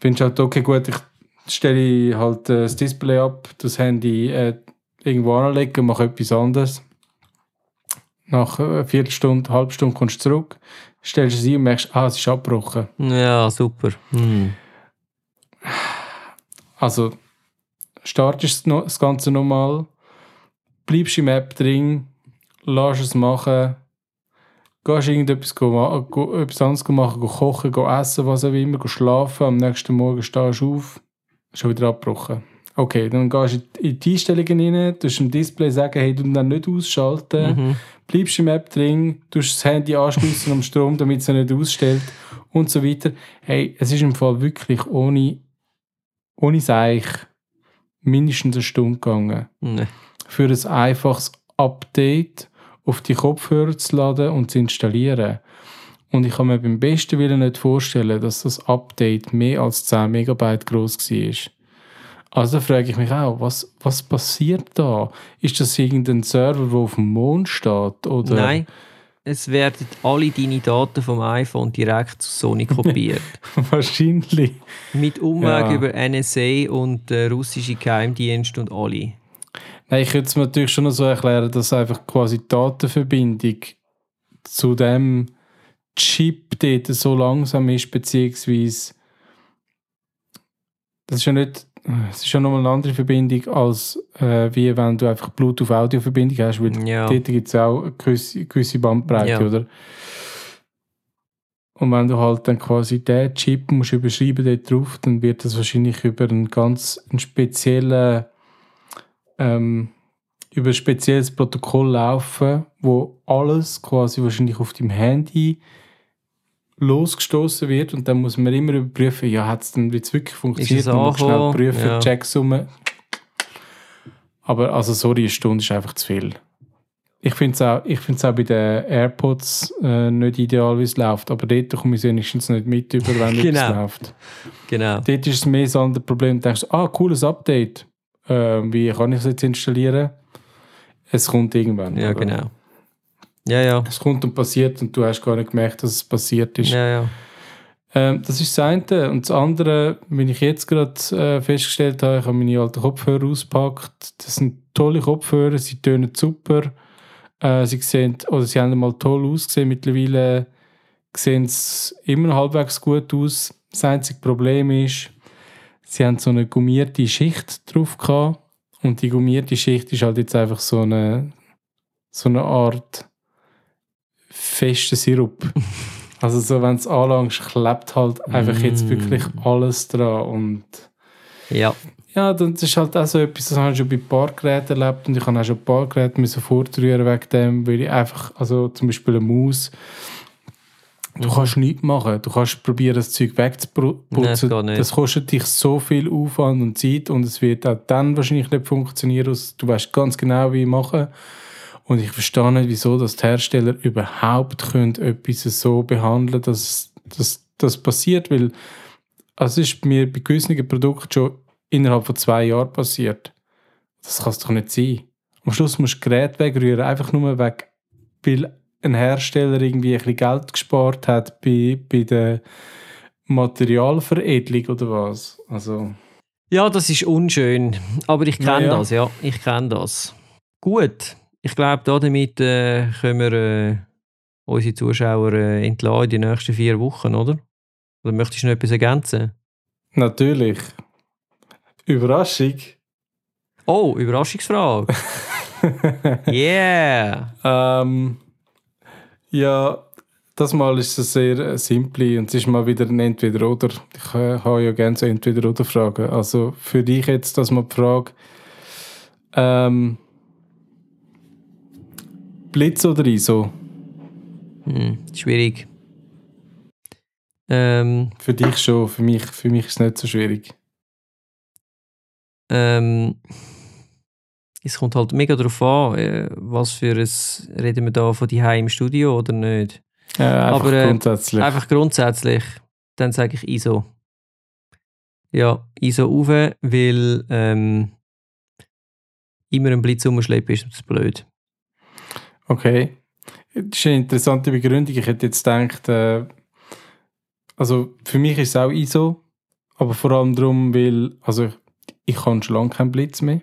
findest du halt, okay, gut, ich stelle halt äh, das Display ab, das Handy äh, irgendwo anlegen, mache etwas anderes. Nach einer Viertelstunde, eine halbe Stunde kommst du zurück, stellst es ein und merkst, ah, es ist abgebrochen. Ja, super. Mhm. Also startest no- das Ganze nochmal, bleibst im App drin, lässt es machen, gehst irgendetwas etwas anderes machen, go kochen, go essen, was auch immer, go schlafen, am nächsten Morgen stehst du auf, schon wieder abgebrochen. Okay, dann gehst du in die Einstellungen rein, tust dem Display sagen, hey, du dann nicht ausschalten, Mhm. bleibst im App drin, tust das Handy anschließen am Strom, damit es nicht ausstellt und so weiter. Hey, es ist im Fall wirklich ohne, ohne Seich mindestens eine Stunde gegangen, Nee. für ein einfaches Update auf die Kopfhörer zu laden und zu installieren. Und ich kann mir beim besten Willen nicht vorstellen, dass das Update mehr als 10 Megabyte groß war. Also frage ich mich auch, was, was passiert da? Ist das irgendein Server, der auf dem Mond steht? Oder? Nein, es werden alle deine Daten vom iPhone direkt zu Sony kopiert. Wahrscheinlich. Mit Umweg Ja. über NSA und äh, russische Geheimdienst und alle. Nein, ich könnte es mir natürlich schon noch so erklären, dass einfach quasi die Datenverbindung zu dem Chip dort so langsam ist, beziehungsweise das ist ja nicht, es ist ja nochmal eine andere Verbindung, als äh, wie wenn du einfach Bluetooth-Audio-Verbindung hast, weil Ja. dort gibt es auch eine gewisse, gewisse Bandbreite, Ja. oder? Und wenn du halt dann quasi den Chip musst überschreiben dort drauf, dann wird das wahrscheinlich über einen ganz einen speziellen ähm, über ein spezielles Protokoll laufen, wo alles quasi wahrscheinlich auf dem Handy losgestoßen wird und dann muss man immer überprüfen, ja, hat es denn jetzt wirklich funktioniert? es Man muss schnell prüfen, Ja. Checksumme. Aber also sorry, eine Stunde ist einfach zu viel. Ich finde es auch, ich find's auch bei den AirPods äh, nicht ideal, wie es läuft, aber dort komme ich wenigstens nicht mit über, wenn Genau. etwas läuft. Genau. Dort ist es mehr so ein Problem, du denkst, ah, cooles Update. Äh, wie kann ich es jetzt installieren? Es kommt irgendwann. Ja, oder? genau. Ja, ja. Es kommt und passiert und du hast gar nicht gemerkt, dass es passiert ist. Ja, ja. Ähm, das ist das eine. Und das andere, wenn ich jetzt gerade äh, festgestellt habe, ich habe meine alten Kopfhörer ausgepackt. Das sind tolle Kopfhörer, sie tönen super. Äh, sie sehen, oder sie haben mal toll ausgesehen. Mittlerweile sehen sie immer halbwegs gut aus. Das einzige Problem ist, sie haben so eine gummierte Schicht drauf gehabt. Und die gummierte Schicht ist halt jetzt einfach so eine, so eine Art fester Sirup. Also so, wenn es anlangst, klebt halt einfach jetzt Mm. wirklich alles dran. Und Ja. ja, dann- das ist halt auch so etwas, das habe ich schon bei Bargeräten erlebt und ich habe auch schon ein paar Geräte müssen fortrühren wegen dem, weil ich einfach, also zum Beispiel eine Maus, du kannst nichts machen. Du kannst probieren, das Zeug Nein, das wegzuputzen. geht nicht. das kostet dich so viel Aufwand und Zeit und es wird auch dann wahrscheinlich nicht funktionieren. Du weißt ganz genau, wie machen. Und ich verstehe nicht, wieso dass die Hersteller überhaupt können etwas so behandeln dass dass das passiert, weil es ist mir bei gewissen Produkten schon innerhalb von zwei Jahren passiert. Das kann es doch nicht sein. Am Schluss musst du das Gerät wegrühren, einfach nur weg, weil ein Hersteller irgendwie ein bisschen Geld gespart hat bei, bei der Materialveredelung oder was. Also, Ja, das ist unschön. Aber ich kenne Ja, ja. das, ja. Ich kenne das. Gut. Ich glaube, damit äh, können wir äh, unsere Zuschauer äh, entlassen in die nächsten vier Wochen, oder? Oder möchtest du noch etwas ergänzen? natürlich. Überraschung. Oh, Überraschungsfrage. yeah! Ähm, ja, das Mal ist es sehr äh, simpel und es ist mal wieder ein Entweder-Oder. Ich äh, habe ja gerne so Entweder-Oder-Fragen. Also für dich jetzt das mal die Frage, ähm, Blitz oder ISO? Hm, schwierig. Ähm, Für dich schon, für mich, für mich ist es nicht so schwierig. ähm, es kommt halt mega darauf an, äh, was für ein. Reden wir da von die im Studio oder nicht? Äh, einfach Aber, äh, grundsätzlich. Einfach grundsätzlich, dann sage ich ISO. Ja, ISO rauf, weil ähm, immer ein Blitz rumschleppen ist das blöd. Okay. Das ist eine interessante Begründung. Ich hätte jetzt gedacht, äh, also für mich ist es auch ISO, aber vor allem darum, weil, also ich, ich habe schon lange keinen Blitz mehr.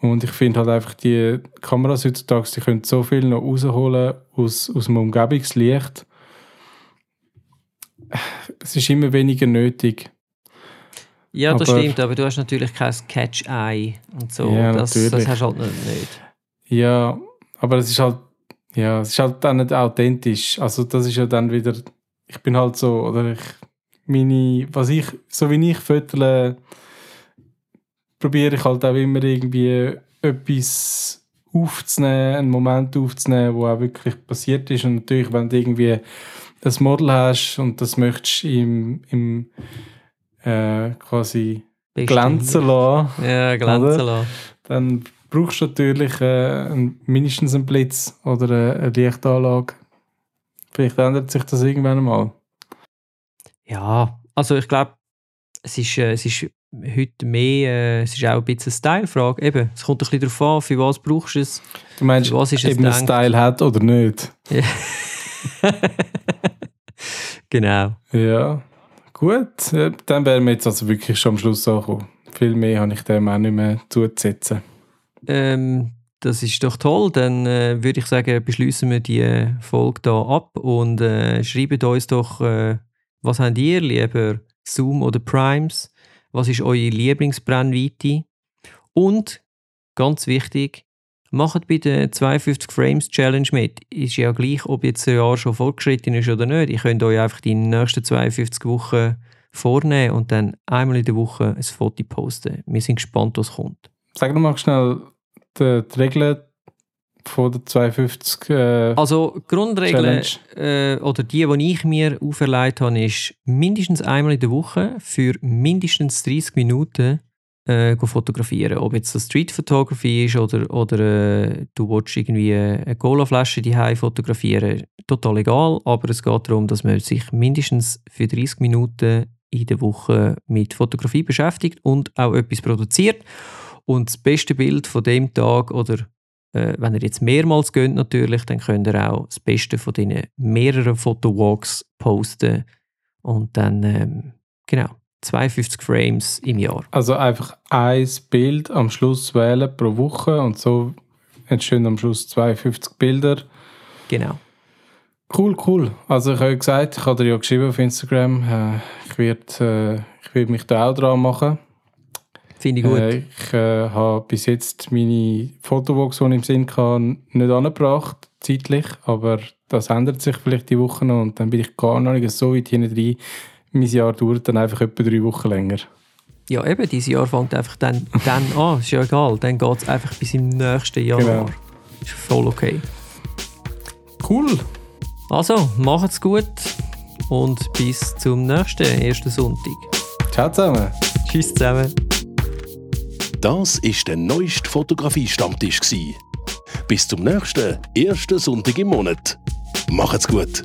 Und ich finde halt einfach, die Kameras heutzutage, die können so viel noch rausholen aus, aus dem Umgebungslicht. Es ist immer weniger nötig. Ja, das Aber- stimmt, aber du hast natürlich kein Catch-Eye und so. Ja, das, das natürlich. hast du halt nicht. Ja, aber es ist halt, ja, es ist halt dann nicht authentisch. Also das ist ja dann wieder, ich bin halt so, oder ich, meine, was ich, so wie ich fötele, probiere ich halt auch immer irgendwie etwas aufzunehmen, einen Moment aufzunehmen, wo auch wirklich passiert ist. Und natürlich, wenn du irgendwie ein Model hast und das möchtest im, im äh, quasi glänzen lassen, Ja, glänzen lassen. dann brauchst du natürlich äh, ein, mindestens einen Blitz oder eine, Lichtanlage. Vielleicht ändert sich das irgendwann mal. Ja, also ich glaube, es ist, äh, es ist heute mehr, äh, es ist auch ein bisschen eine Style-Frage. Eben, es kommt ein bisschen darauf an, für was brauchst du es. Du meinst, Was ist es eben gedacht? Style hat oder nicht? genau. Ja, gut. Äh, Dann wären wir jetzt also wirklich schon am Schluss angekommen. Viel mehr habe ich dem auch nicht mehr zuzusetzen. Ähm, das ist doch toll. Dann äh, würde ich sagen, beschließen wir die Folge da ab und äh, schreibt uns doch, äh, was habt ihr lieber, Zoom oder Primes? Was ist eure Lieblingsbrennweite? Und, ganz wichtig, macht bei der 52 Frames Challenge mit. Ist ja gleich, ob jetzt ein Jahr schon fortgeschritten ist oder nicht. Ihr könnt euch einfach die nächsten 52 Wochen vornehmen und dann einmal in der Woche ein Foto posten. Wir sind gespannt, was kommt. Sag noch mal schnell die, die Regeln von der 52. Äh, Also Grundregel äh, oder die, die ich mir auferlegt habe, ist mindestens einmal in der Woche für mindestens 30 Minuten äh, fotografieren. Ob jetzt das Street Photography ist oder, oder äh, du willst irgendwie eine Cola-Flasche die fotografieren, total egal. Aber es geht darum, dass man sich mindestens für 30 Minuten in der Woche mit Fotografie beschäftigt und auch etwas produziert. Und das beste Bild von dem Tag oder äh, wenn ihr jetzt mehrmals geht natürlich, dann könnt ihr auch das Beste von diesen mehreren Fotowalks posten und dann ähm, genau 52 Frames im Jahr. Also einfach ein Bild am Schluss wählen pro Woche und so entstehen am Schluss 52 Bilder. Genau. Cool, cool. Also ich habe ja gesagt, ich habe dir ja geschrieben auf Instagram, äh, ich werde äh, ich werd mich da auch dran machen. Finde ich gut. Äh, ich äh, habe bis jetzt meine Fotowalks, die ich im Sinn hatte, nicht angebracht, zeitlich, aber das ändert sich vielleicht die Woche noch und dann bin ich gar noch nicht so weit hinten drin. Mein Jahr dauert dann einfach etwa drei Wochen länger. Ja, eben, dieses Jahr fängt einfach dann, dann an, ist ja egal. Dann geht es einfach bis im nächsten Jahr. Genau. Ist voll okay. Cool. Also, macht's gut und bis zum nächsten ersten Sonntag. Ciao zusammen. Tschüss zusammen. Das war der neueste Fotografie-Stammtisch. Bis zum nächsten ersten Sonntag im Monat. Macht's gut!